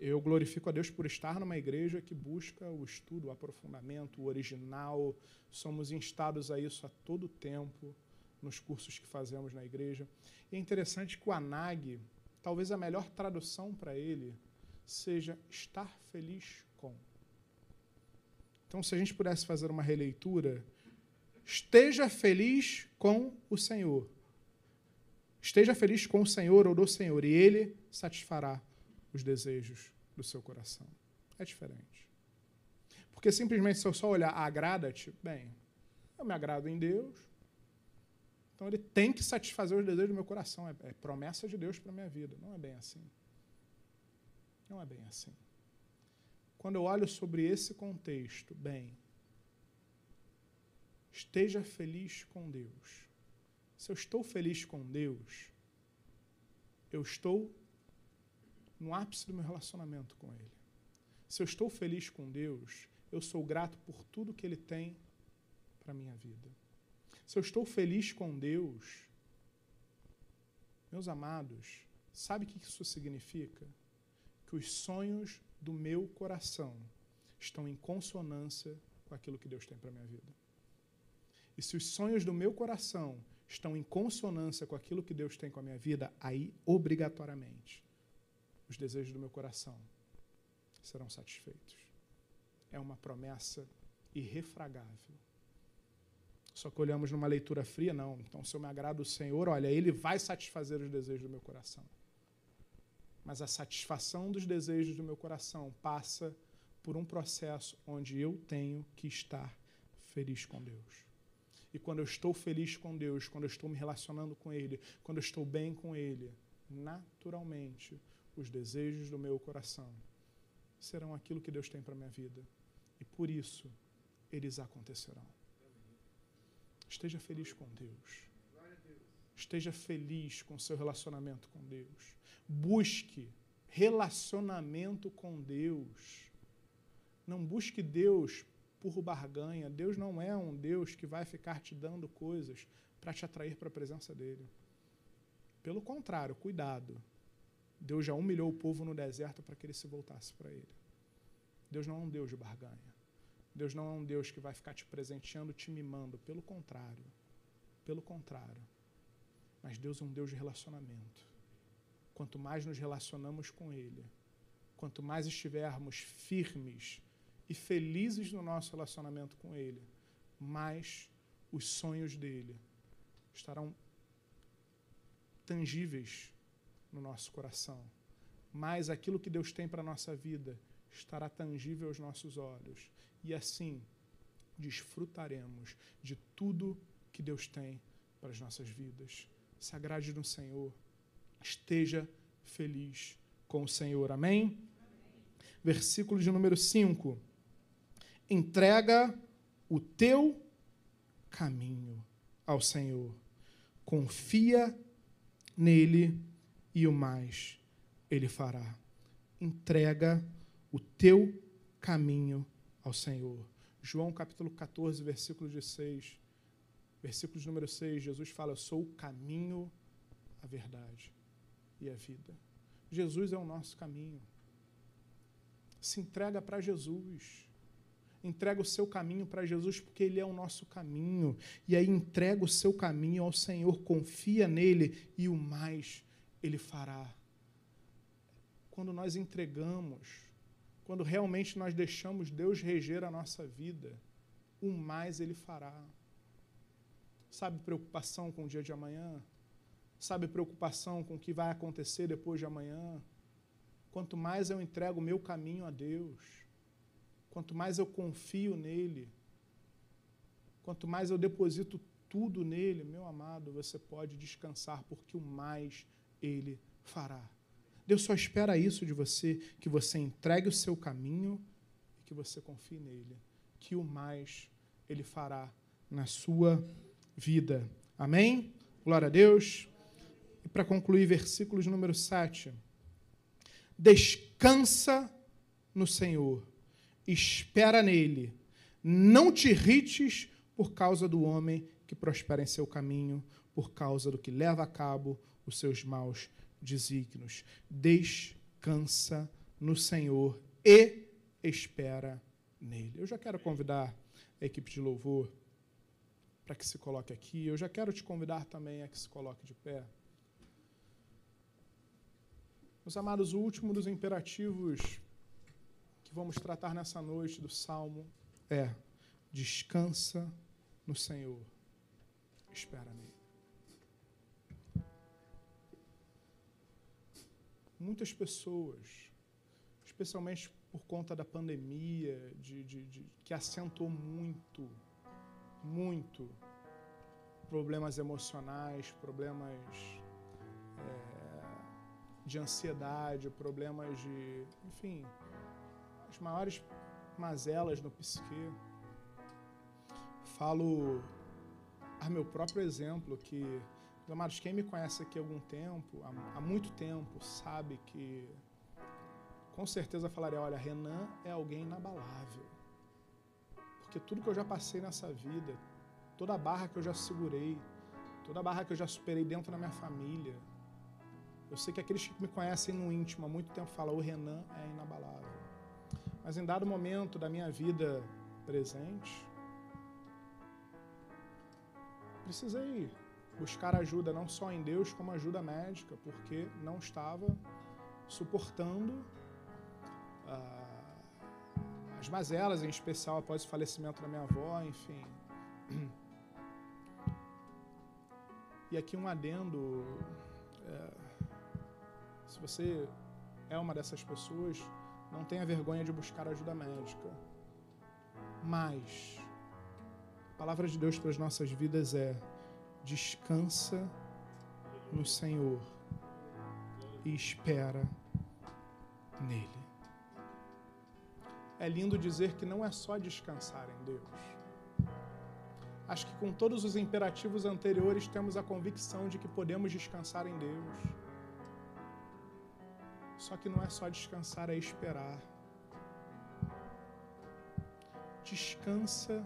eu glorifico a Deus por estar numa igreja que busca o estudo, o aprofundamento, o original. Somos instados a isso a todo tempo nos cursos que fazemos na igreja. E é interessante que o ANAG, talvez a melhor tradução para ele seja estar feliz com. Então, se a gente pudesse fazer uma releitura, esteja feliz com o Senhor. Esteja feliz com o Senhor ou do Senhor, e Ele satisfará os desejos do seu coração. É diferente. Porque simplesmente se eu só olhar, agrada-te, bem, eu me agrado em Deus, então ele tem que satisfazer os desejos do meu coração. É, é promessa de Deus para a minha vida. Não é bem assim. Não é bem assim. Quando eu olho sobre esse contexto, bem, esteja feliz com Deus. Se eu estou feliz com Deus, eu estou no ápice do meu relacionamento com Ele. Se eu estou feliz com Deus, eu sou grato por tudo que Ele tem para a minha vida. Se eu estou feliz com Deus, meus amados, sabe o que isso significa? Que os sonhos do meu coração estão em consonância com aquilo que Deus tem para a minha vida. E se os sonhos do meu coração estão em consonância com aquilo que Deus tem com a minha vida, aí, obrigatoriamente, os desejos do meu coração serão satisfeitos. É uma promessa irrefragável. Só que olhamos numa leitura fria, não. Então, se eu me agrado o Senhor, olha, Ele vai satisfazer os desejos do meu coração. Mas a satisfação dos desejos do meu coração passa por um processo onde eu tenho que estar feliz com Deus. E quando eu estou feliz com Deus, quando eu estou me relacionando com Ele, quando eu estou bem com Ele, naturalmente os desejos do meu coração serão aquilo que Deus tem para a minha vida. E por isso, eles acontecerão. Esteja feliz com Deus. Esteja feliz com seu relacionamento com Deus. Busque relacionamento com Deus. Não busque Deus por barganha. Deus não é um Deus que vai ficar te dando coisas para te atrair para a presença dele. Pelo contrário, cuidado. Deus já humilhou o povo no deserto para que ele se voltasse para ele. Deus não é um Deus de barganha. Deus não é um Deus que vai ficar te presenteando, te mimando. Pelo contrário. Pelo contrário. Mas Deus é um Deus de relacionamento. Quanto mais nos relacionamos com Ele, quanto mais estivermos firmes e felizes no nosso relacionamento com Ele, mais os sonhos dele estarão tangíveis no nosso coração. Mas aquilo que Deus tem para a nossa vida estará tangível aos nossos olhos. E assim desfrutaremos de tudo que Deus tem para as nossas vidas. Se agrade no Senhor. Esteja feliz com o Senhor. Amém? Amém? Versículo de número 5. Entrega o teu caminho ao Senhor. Confia nele e o mais ele fará. Entrega o teu caminho ao Senhor. João capítulo 14, versículo de 6. Versículo de número 6, Jesus fala: Eu sou o caminho, a verdade e a vida. Jesus é o nosso caminho. Se entrega para Jesus. Entrega o seu caminho para Jesus, porque Ele é o nosso caminho. E aí entrega o seu caminho ao Senhor, confia nele e o mais Ele fará. Quando nós entregamos, quando realmente nós deixamos Deus reger a nossa vida, o mais Ele fará. Sabe preocupação com o dia de amanhã? Sabe preocupação com o que vai acontecer depois de amanhã? Quanto mais eu entrego o meu caminho a Deus, quanto mais eu confio nele, quanto mais eu deposito tudo nele, meu amado, você pode descansar, porque o mais ele fará. Deus só espera isso de você, que você entregue o seu caminho e que você confie nele, que o mais ele fará na sua vida. Amém? Glória a Deus. E para concluir, versículos número 7. Descansa no Senhor, espera nele, não te irrites por causa do homem que prospera em seu caminho, por causa do que leva a cabo os seus maus desígnios. Descansa no Senhor e espera nele. Eu já quero convidar a equipe de louvor para que se coloque aqui. Eu já quero te convidar também a que se coloque de pé. Meus amados, o último dos imperativos que vamos tratar nessa noite do Salmo é: descansa no Senhor, espera nele. Muitas pessoas, especialmente por conta da pandemia, de, de, de, que acentuou muito, muito problemas emocionais, problemas é, de ansiedade, problemas de, enfim, as maiores mazelas no psique. Falo a meu próprio exemplo que, amados, quem me conhece aqui há algum tempo, há, há muito tempo, sabe que com certeza falaria: olha, Renan é alguém inabalável. Porque tudo que eu já passei nessa vida, toda a barra que eu já segurei, toda a barra que eu já superei dentro da minha família, eu sei que aqueles que me conhecem no íntimo há muito tempo falam: o Renan é inabalável. Mas em dado momento da minha vida presente, precisei buscar ajuda não só em Deus, como ajuda médica, porque não estava suportando ah, as mazelas, em especial após o falecimento da minha avó, enfim. E aqui um adendo: é, se você é uma dessas pessoas, não tenha vergonha de buscar ajuda médica. Mas a palavra de Deus para as nossas vidas é: descansa no Senhor e espera nele. É lindo dizer que não é só descansar em Deus. Acho que com todos os imperativos anteriores temos a convicção de que podemos descansar em Deus. Só que não é só descansar, é esperar. Descansa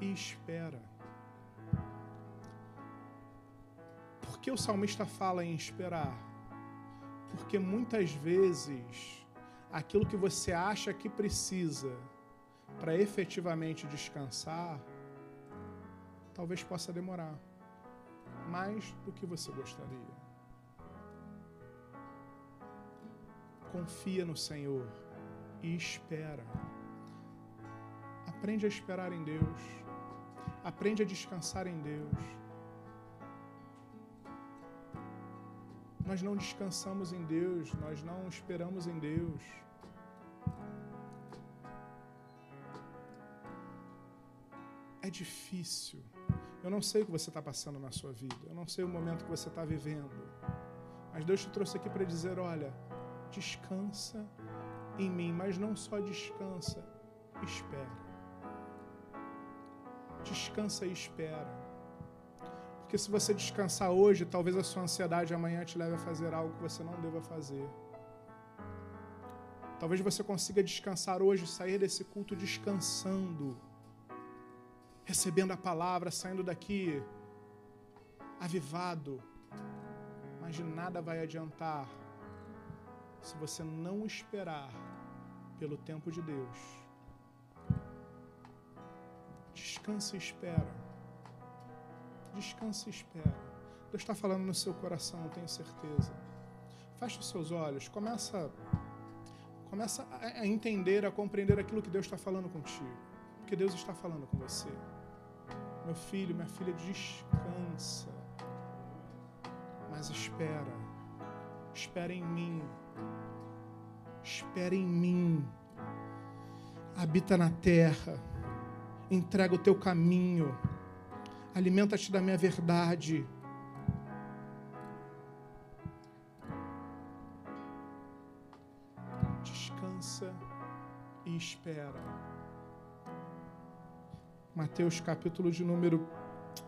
e espera. Que o salmista fala em esperar? Porque muitas vezes aquilo que você acha que precisa para efetivamente descansar, talvez possa demorar mais do que você gostaria. confia no Senhor e espera. Aprende a esperar em Deus. Aprende a descansar em Deus. Nós não descansamos em Deus, nós não esperamos em Deus. É difícil. Eu não sei o que você está passando na sua vida, eu não sei o momento que você está vivendo. Mas Deus te trouxe aqui para dizer: olha, descansa em mim, mas não só descansa, espera. Descansa e espera. Porque se você descansar hoje, talvez a sua ansiedade amanhã te leve a fazer algo que você não deva fazer. Talvez você consiga descansar hoje, sair desse culto descansando, recebendo a palavra, saindo daqui avivado, mas de nada vai adiantar se você não esperar pelo tempo de Deus. Descanse e espera. Descanse e espera. Deus está falando no seu coração, tenho certeza. Feche os seus olhos, começa, começa a entender, a compreender aquilo que Deus está falando contigo. Porque Deus está falando com você. Meu filho, minha filha, descansa. Mas espera. Espera em mim Espera em mim. Habita na terra. Entrega o teu caminho. Alimenta-te da minha verdade. Descansa e espera. Mateus capítulo de número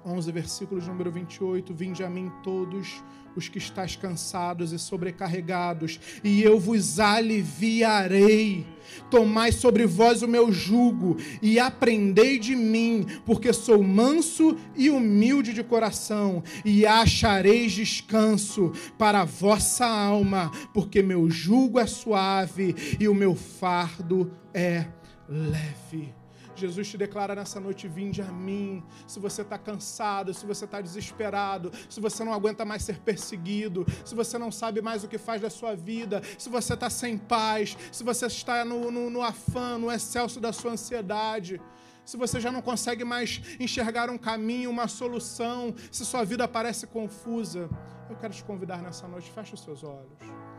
11, versículos número 28. Vinde a mim todos os que estáis cansados e sobrecarregados, e eu vos aliviarei. Tomai sobre vós o meu jugo e aprendei de mim, porque sou manso e humilde de coração, e achareis descanso para a vossa alma, porque meu jugo é suave e o meu fardo é leve. Jesus te declara nessa noite: vinde a mim. Se você está cansado, se você está desesperado, se você não aguenta mais ser perseguido, se você não sabe mais o que faz da sua vida, se você está sem paz, se você está no, no, no afã, no excelso da sua ansiedade se você já não consegue mais enxergar um caminho, uma solução, se sua vida parece confusa, eu quero te convidar nessa noite, feche os seus olhos.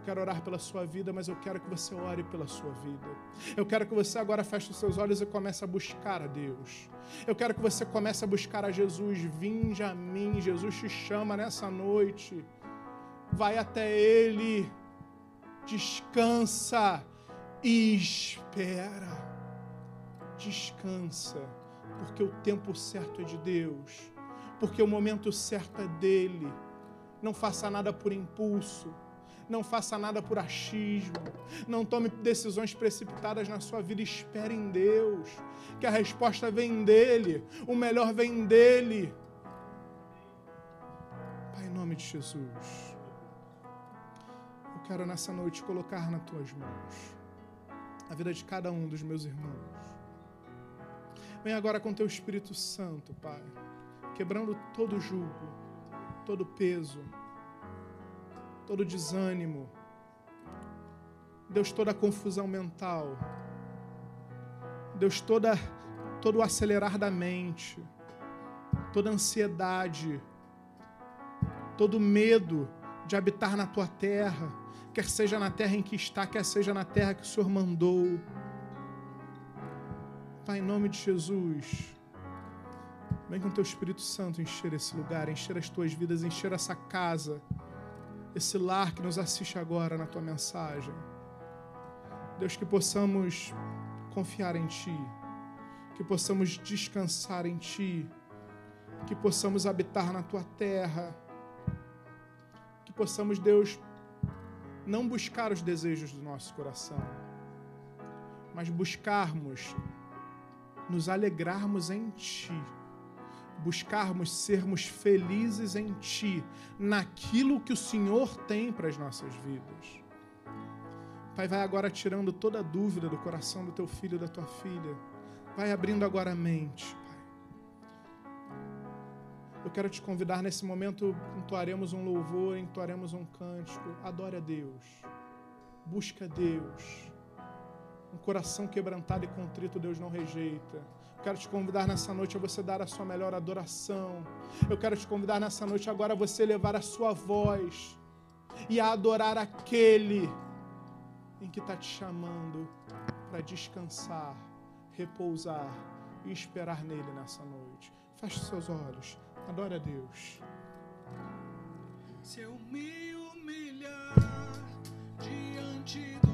Eu quero orar pela sua vida, mas eu quero que você ore pela sua vida. Eu quero que você agora feche os seus olhos e comece a buscar a Deus. Eu quero que você comece a buscar a Jesus. Vinde a mim, Jesus te chama nessa noite. Vai até Ele, descansa e espera. Descansa, porque o tempo certo é de Deus, porque o momento certo é dele. Não faça nada por impulso não faça nada por achismo. Não tome decisões precipitadas na sua vida. Espere em Deus. Que a resposta vem dele. O melhor vem dele. Pai, em nome de Jesus. Eu quero nessa noite colocar nas tuas mãos a vida de cada um dos meus irmãos. Vem agora com teu Espírito Santo, Pai, quebrando todo jugo, todo peso todo desânimo, Deus, toda confusão mental, Deus, toda, todo o acelerar da mente, toda ansiedade, todo medo de habitar na tua terra, quer seja na terra em que está, quer seja na terra que o Senhor mandou. Pai, em nome de Jesus, vem com teu Espírito Santo encher esse lugar, encher as tuas vidas, encher essa casa esse lar que nos assiste agora na tua mensagem. Deus, que possamos confiar em Ti, que possamos descansar em Ti, que possamos habitar na Tua terra, que possamos, Deus, não buscar os desejos do nosso coração, mas buscarmos nos alegrarmos em Ti buscarmos sermos felizes em Ti, naquilo que o Senhor tem para as nossas vidas. Pai, vai agora tirando toda dúvida do coração do teu filho e da tua filha. Vai abrindo agora a mente, Pai. Eu quero te convidar nesse momento, entoaremos um louvor, entoaremos um cântico. Adore a Deus. Busca a Deus. Um coração quebrantado e contrito Deus não rejeita. Quero te convidar nessa noite a você dar a sua melhor adoração. Eu quero te convidar nessa noite agora a você levar a sua voz e a adorar aquele em que está te chamando para descansar, repousar e esperar nele nessa noite. Feche seus olhos, adore a Deus. Se eu me humilhar diante do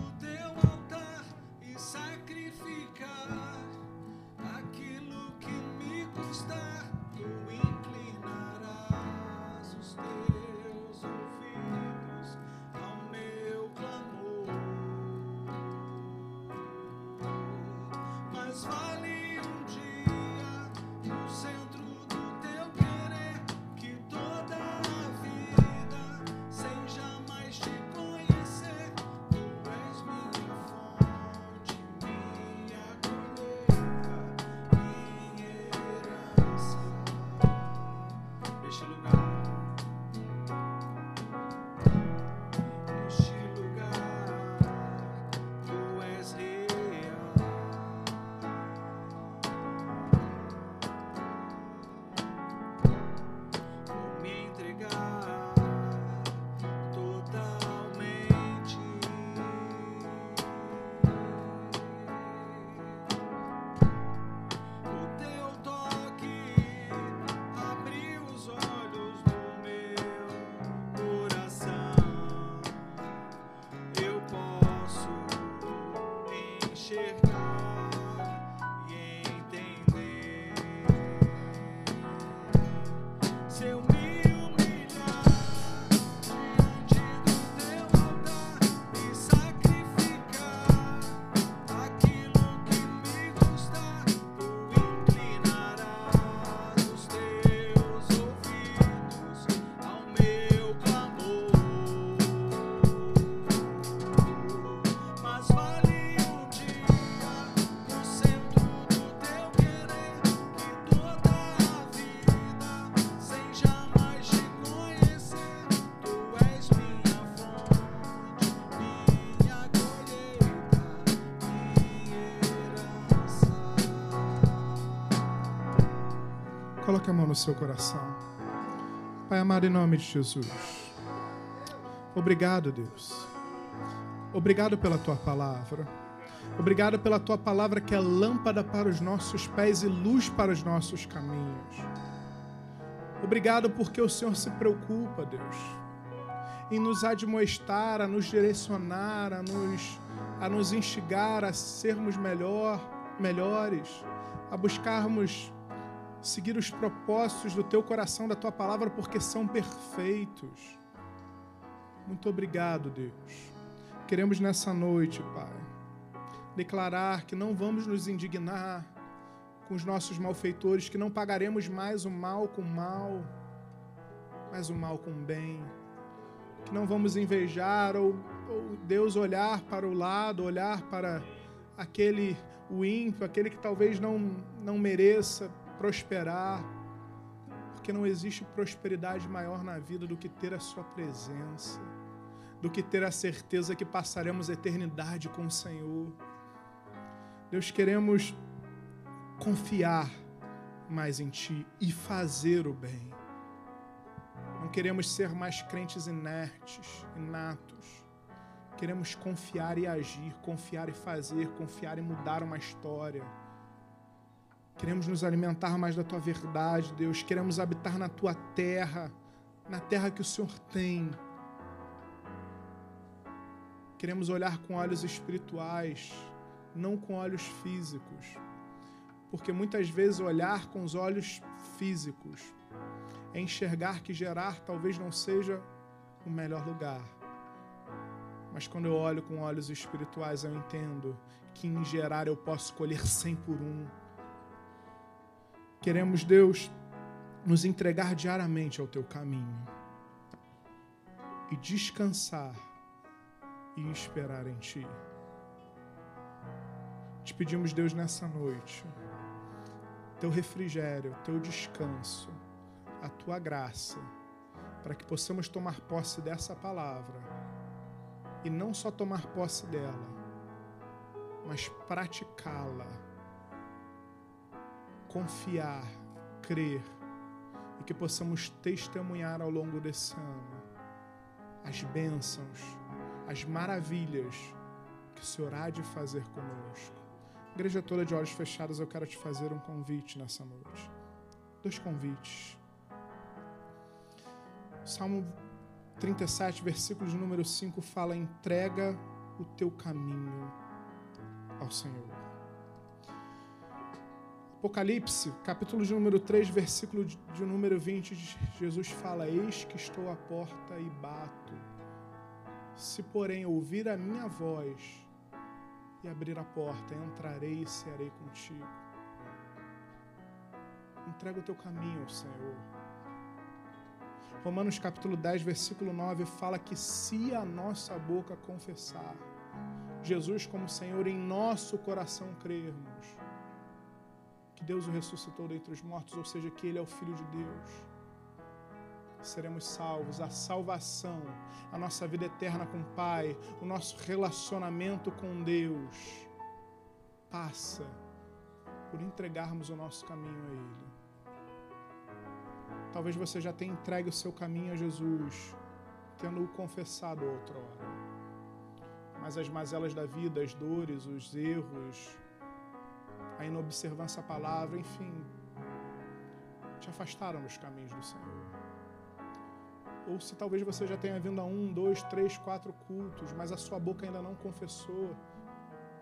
está no seu coração. Pai amado, em nome de Jesus. Obrigado, Deus. Obrigado pela tua palavra. Obrigado pela tua palavra que é lâmpada para os nossos pés e luz para os nossos caminhos. Obrigado porque o Senhor se preocupa, Deus, em nos admoestar, a nos direcionar, a nos, a nos instigar a sermos melhor, melhores, a buscarmos seguir os propósitos do teu coração, da tua palavra, porque são perfeitos. Muito obrigado, Deus. Queremos nessa noite, Pai, declarar que não vamos nos indignar com os nossos malfeitores, que não pagaremos mais o mal com mal, mas o mal com bem, que não vamos invejar ou, ou Deus olhar para o lado, olhar para aquele o ímpio, aquele que talvez não, não mereça prosperar, porque não existe prosperidade maior na vida do que ter a Sua presença, do que ter a certeza que passaremos a eternidade com o Senhor. Deus, queremos confiar mais em Ti e fazer o bem. Não queremos ser mais crentes inertes, inatos. Queremos confiar e agir, confiar e fazer, confiar e mudar uma história. Queremos nos alimentar mais da tua verdade, Deus. Queremos habitar na tua terra, na terra que o Senhor tem. Queremos olhar com olhos espirituais, não com olhos físicos. Porque muitas vezes olhar com os olhos físicos é enxergar que gerar talvez não seja o melhor lugar. Mas quando eu olho com olhos espirituais, eu entendo que em gerar eu posso colher cem por um Queremos, Deus, nos entregar diariamente ao teu caminho e descansar e esperar em ti. Te pedimos, Deus, nessa noite, teu refrigério, teu descanso, a tua graça, para que possamos tomar posse dessa palavra e não só tomar posse dela, mas praticá-la confiar, crer e que possamos testemunhar ao longo desse ano as bênçãos, as maravilhas que o Senhor há de fazer conosco. Igreja toda de olhos fechados, eu quero te fazer um convite nessa noite. Dois convites. Salmo 37, versículo de número 5 fala: entrega o teu caminho ao Senhor. Apocalipse, capítulo de número 3, versículo de, número 20, Jesus fala: Eis que estou à porta e bato. Se, porém, ouvir a minha voz e abrir a porta, entrarei e cearei contigo. Entrega o teu caminho ao Senhor. Romanos capítulo 10, versículo 9 fala que se a nossa boca confessar Jesus como Senhor em nosso coração crermos, que Deus o ressuscitou dentre os mortos, ou seja, que Ele é o Filho de Deus. Seremos salvos, a salvação, a nossa vida eterna com o Pai, o nosso relacionamento com Deus passa por entregarmos o nosso caminho a Ele. Talvez você já tenha entregue o seu caminho a Jesus, tendo-o confessado outrora. Mas as mazelas da vida, as dores, os erros, a inobservância à palavra, enfim, te afastaram dos caminhos do Senhor. Ou se talvez você já tenha vindo a um, dois, três, quatro cultos, mas a sua boca ainda não confessou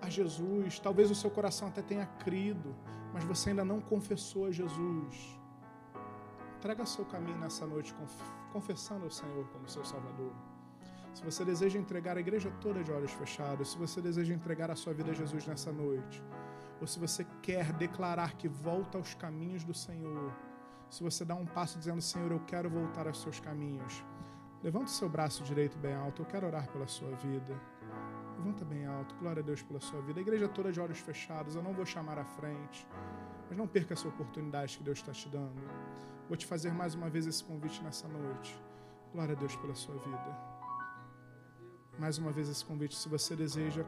a Jesus, talvez o seu coração até tenha crido, mas você ainda não confessou a Jesus. Entrega seu caminho nessa noite, confessando ao Senhor como seu Salvador. Se você deseja entregar a igreja toda de olhos fechados, se você deseja entregar a sua vida a Jesus nessa noite, ou se você quer declarar que volta aos caminhos do Senhor, se você dá um passo dizendo, Senhor, eu quero voltar aos seus caminhos, levanta o seu braço direito bem alto, eu quero orar pela sua vida. Levanta bem alto, glória a Deus pela sua vida. A igreja toda de olhos fechados, eu não vou chamar à frente, mas não perca essa oportunidade que Deus está te dando. Vou te fazer mais uma vez esse convite nessa noite. Glória a Deus pela sua vida. Mais uma vez esse convite, se você deseja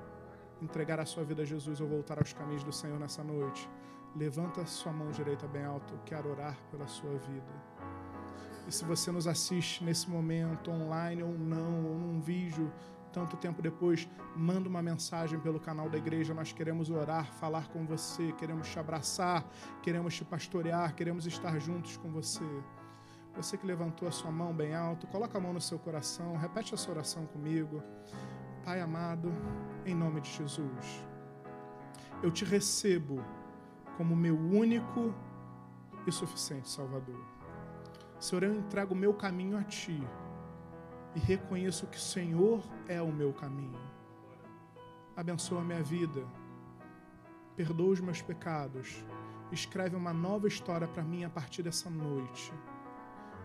entregar a sua vida a Jesus ou voltar aos caminhos do Senhor nessa noite, levanta sua mão direita bem alta. Eu quero orar pela sua vida. E se você nos assiste nesse momento, online ou não, ou num vídeo, tanto tempo depois, manda uma mensagem pelo canal da igreja. Nós queremos orar, falar com você, queremos te abraçar, queremos te pastorear, queremos estar juntos com você. Você que levantou a sua mão bem alto, coloca a mão no seu coração, repete essa oração comigo. Pai amado, em nome de Jesus, eu te recebo como meu único e suficiente Salvador. Senhor, eu entrego o meu caminho a Ti e reconheço que o Senhor é o meu caminho. Abençoa a minha vida, perdoa os meus pecados, escreve uma nova história para mim a partir dessa noite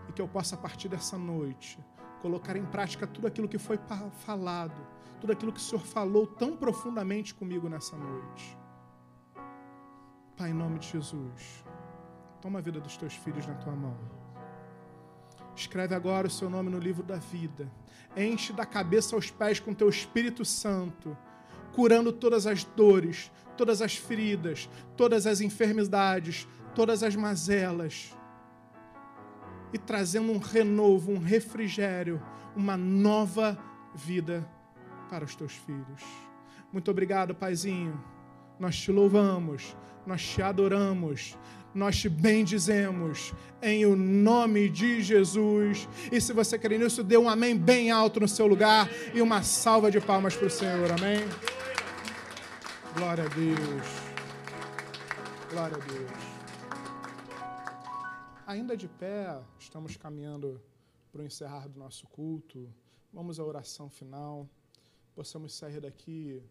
e que eu possa, a partir dessa noite, colocar em prática tudo aquilo que foi falado, tudo aquilo que o Senhor falou tão profundamente comigo nessa noite. Pai, em nome de Jesus, toma a vida dos teus filhos na tua mão. Escreve agora o seu nome no livro da vida. Enche da cabeça aos pés com teu Espírito Santo, curando todas as dores, todas as feridas, todas as enfermidades, todas as mazelas e trazendo um renovo, um refrigério, uma nova vida para os teus filhos. Muito obrigado, Paizinho. Nós te louvamos, nós te adoramos, nós te bendizemos em o nome de Jesus. E se você quer nisso, dê um amém bem alto no seu lugar e uma salva de palmas para o Senhor. Amém? Glória a Deus. Glória a Deus. Ainda de pé, estamos caminhando para o encerrar do nosso culto. Vamos à oração final. Possamos sair daqui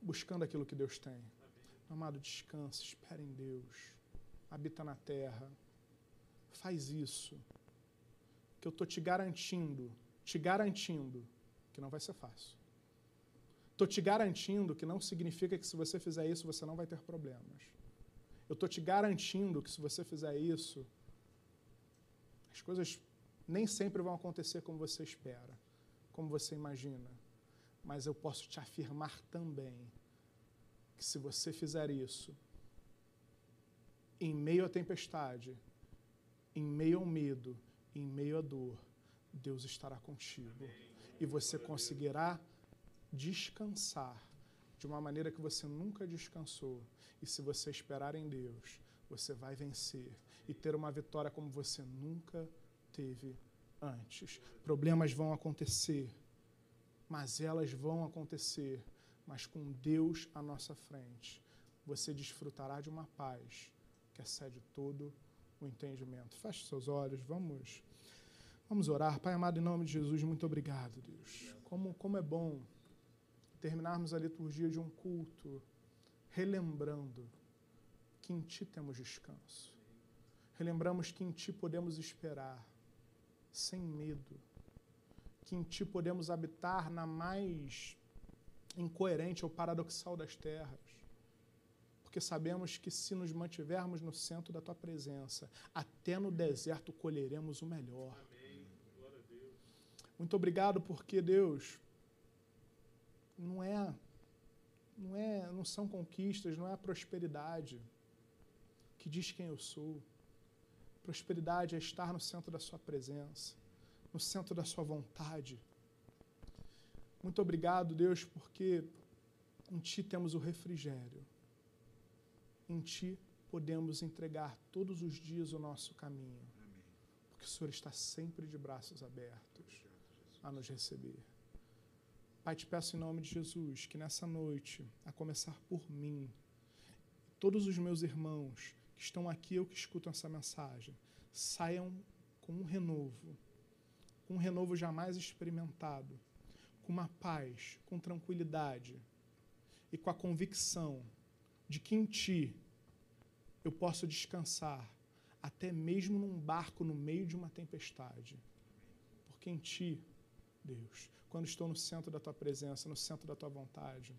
buscando aquilo que Deus tem. Amado, descanse, espere em Deus. Habita na terra. Faz isso. Que eu estou te garantindo, te garantindo que não vai ser fácil. Estou te garantindo que não significa que se você fizer isso você não vai ter problemas. Eu estou te garantindo que se você fizer isso, as coisas nem sempre vão acontecer como você espera, como você imagina. Mas eu posso te afirmar também que se você fizer isso, em meio à tempestade, em meio ao medo, em meio à dor, Deus estará contigo. E você conseguirá descansar de uma maneira que você nunca descansou. E se você esperar em Deus, você vai vencer e ter uma vitória como você nunca teve antes. Problemas vão acontecer, mas elas vão acontecer, mas com Deus à nossa frente, você desfrutará de uma paz que excede todo o entendimento. Feche seus olhos, vamos vamos orar. Pai amado, em nome de Jesus, muito obrigado, Deus. Como, como é bom terminarmos a liturgia de um culto relembrando que em Ti temos descanso. Relembramos que em Ti podemos esperar sem medo, que em Ti podemos habitar na mais incoerente ou paradoxal das terras. Porque sabemos que se nos mantivermos no centro da Tua presença, até no deserto colheremos o melhor. Muito obrigado porque Deus não é não é não são conquistas, não é a prosperidade que diz quem eu sou. Prosperidade é estar no centro da Sua presença, no centro da Sua vontade. Muito obrigado, Deus, porque em Ti temos o refrigério. Em Ti podemos entregar todos os dias o nosso caminho. Porque o Senhor está sempre de braços abertos a nos receber. Pai, te peço em nome de Jesus que nessa noite, a começar por mim, todos os meus irmãos, que estão aqui ou que escutam essa mensagem saiam com um renovo, com um renovo jamais experimentado, com uma paz, com tranquilidade e com a convicção de que em Ti eu posso descansar, até mesmo num barco no meio de uma tempestade. Porque em Ti, Deus, quando estou no centro da Tua presença, no centro da Tua vontade,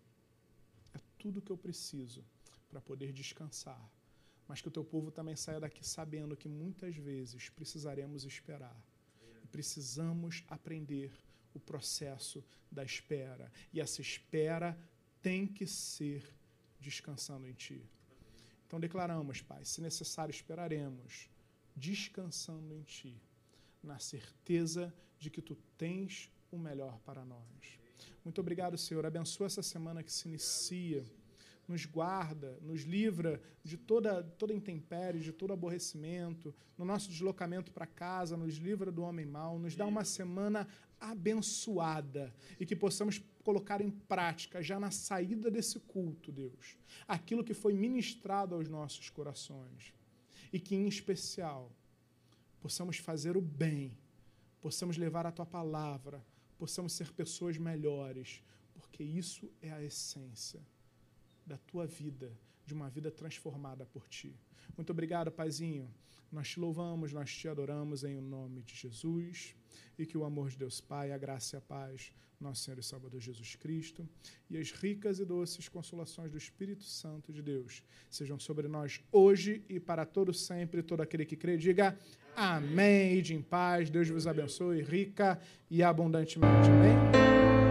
é tudo que eu preciso para poder descansar mas que o teu povo também saia daqui sabendo que muitas vezes precisaremos esperar. Precisamos aprender o processo da espera. E essa espera tem que ser descansando em Ti. Então declaramos, Pai, se necessário, esperaremos, descansando em Ti, na certeza de que Tu tens o melhor para nós. Muito obrigado, Senhor. Abençoa essa semana que se inicia nos guarda, nos livra de toda, toda intempérie, de todo aborrecimento, no nosso deslocamento para casa, nos livra do homem mau, nos dá uma semana abençoada e que possamos colocar em prática, já na saída desse culto, Deus, aquilo que foi ministrado aos nossos corações. E que, em especial, possamos fazer o bem, possamos levar a tua palavra, possamos ser pessoas melhores, porque isso é a essência da tua vida, de uma vida transformada por ti. Muito obrigado, Paizinho. Nós te louvamos, nós te adoramos em nome de Jesus e que o amor de Deus Pai, a graça e a paz, nosso Senhor e Salvador Jesus Cristo, e as ricas e doces consolações do Espírito Santo de Deus sejam sobre nós hoje e para todo sempre. Todo aquele que crê, diga amém. E de em paz, Deus vos abençoe rica e abundantemente. Amém.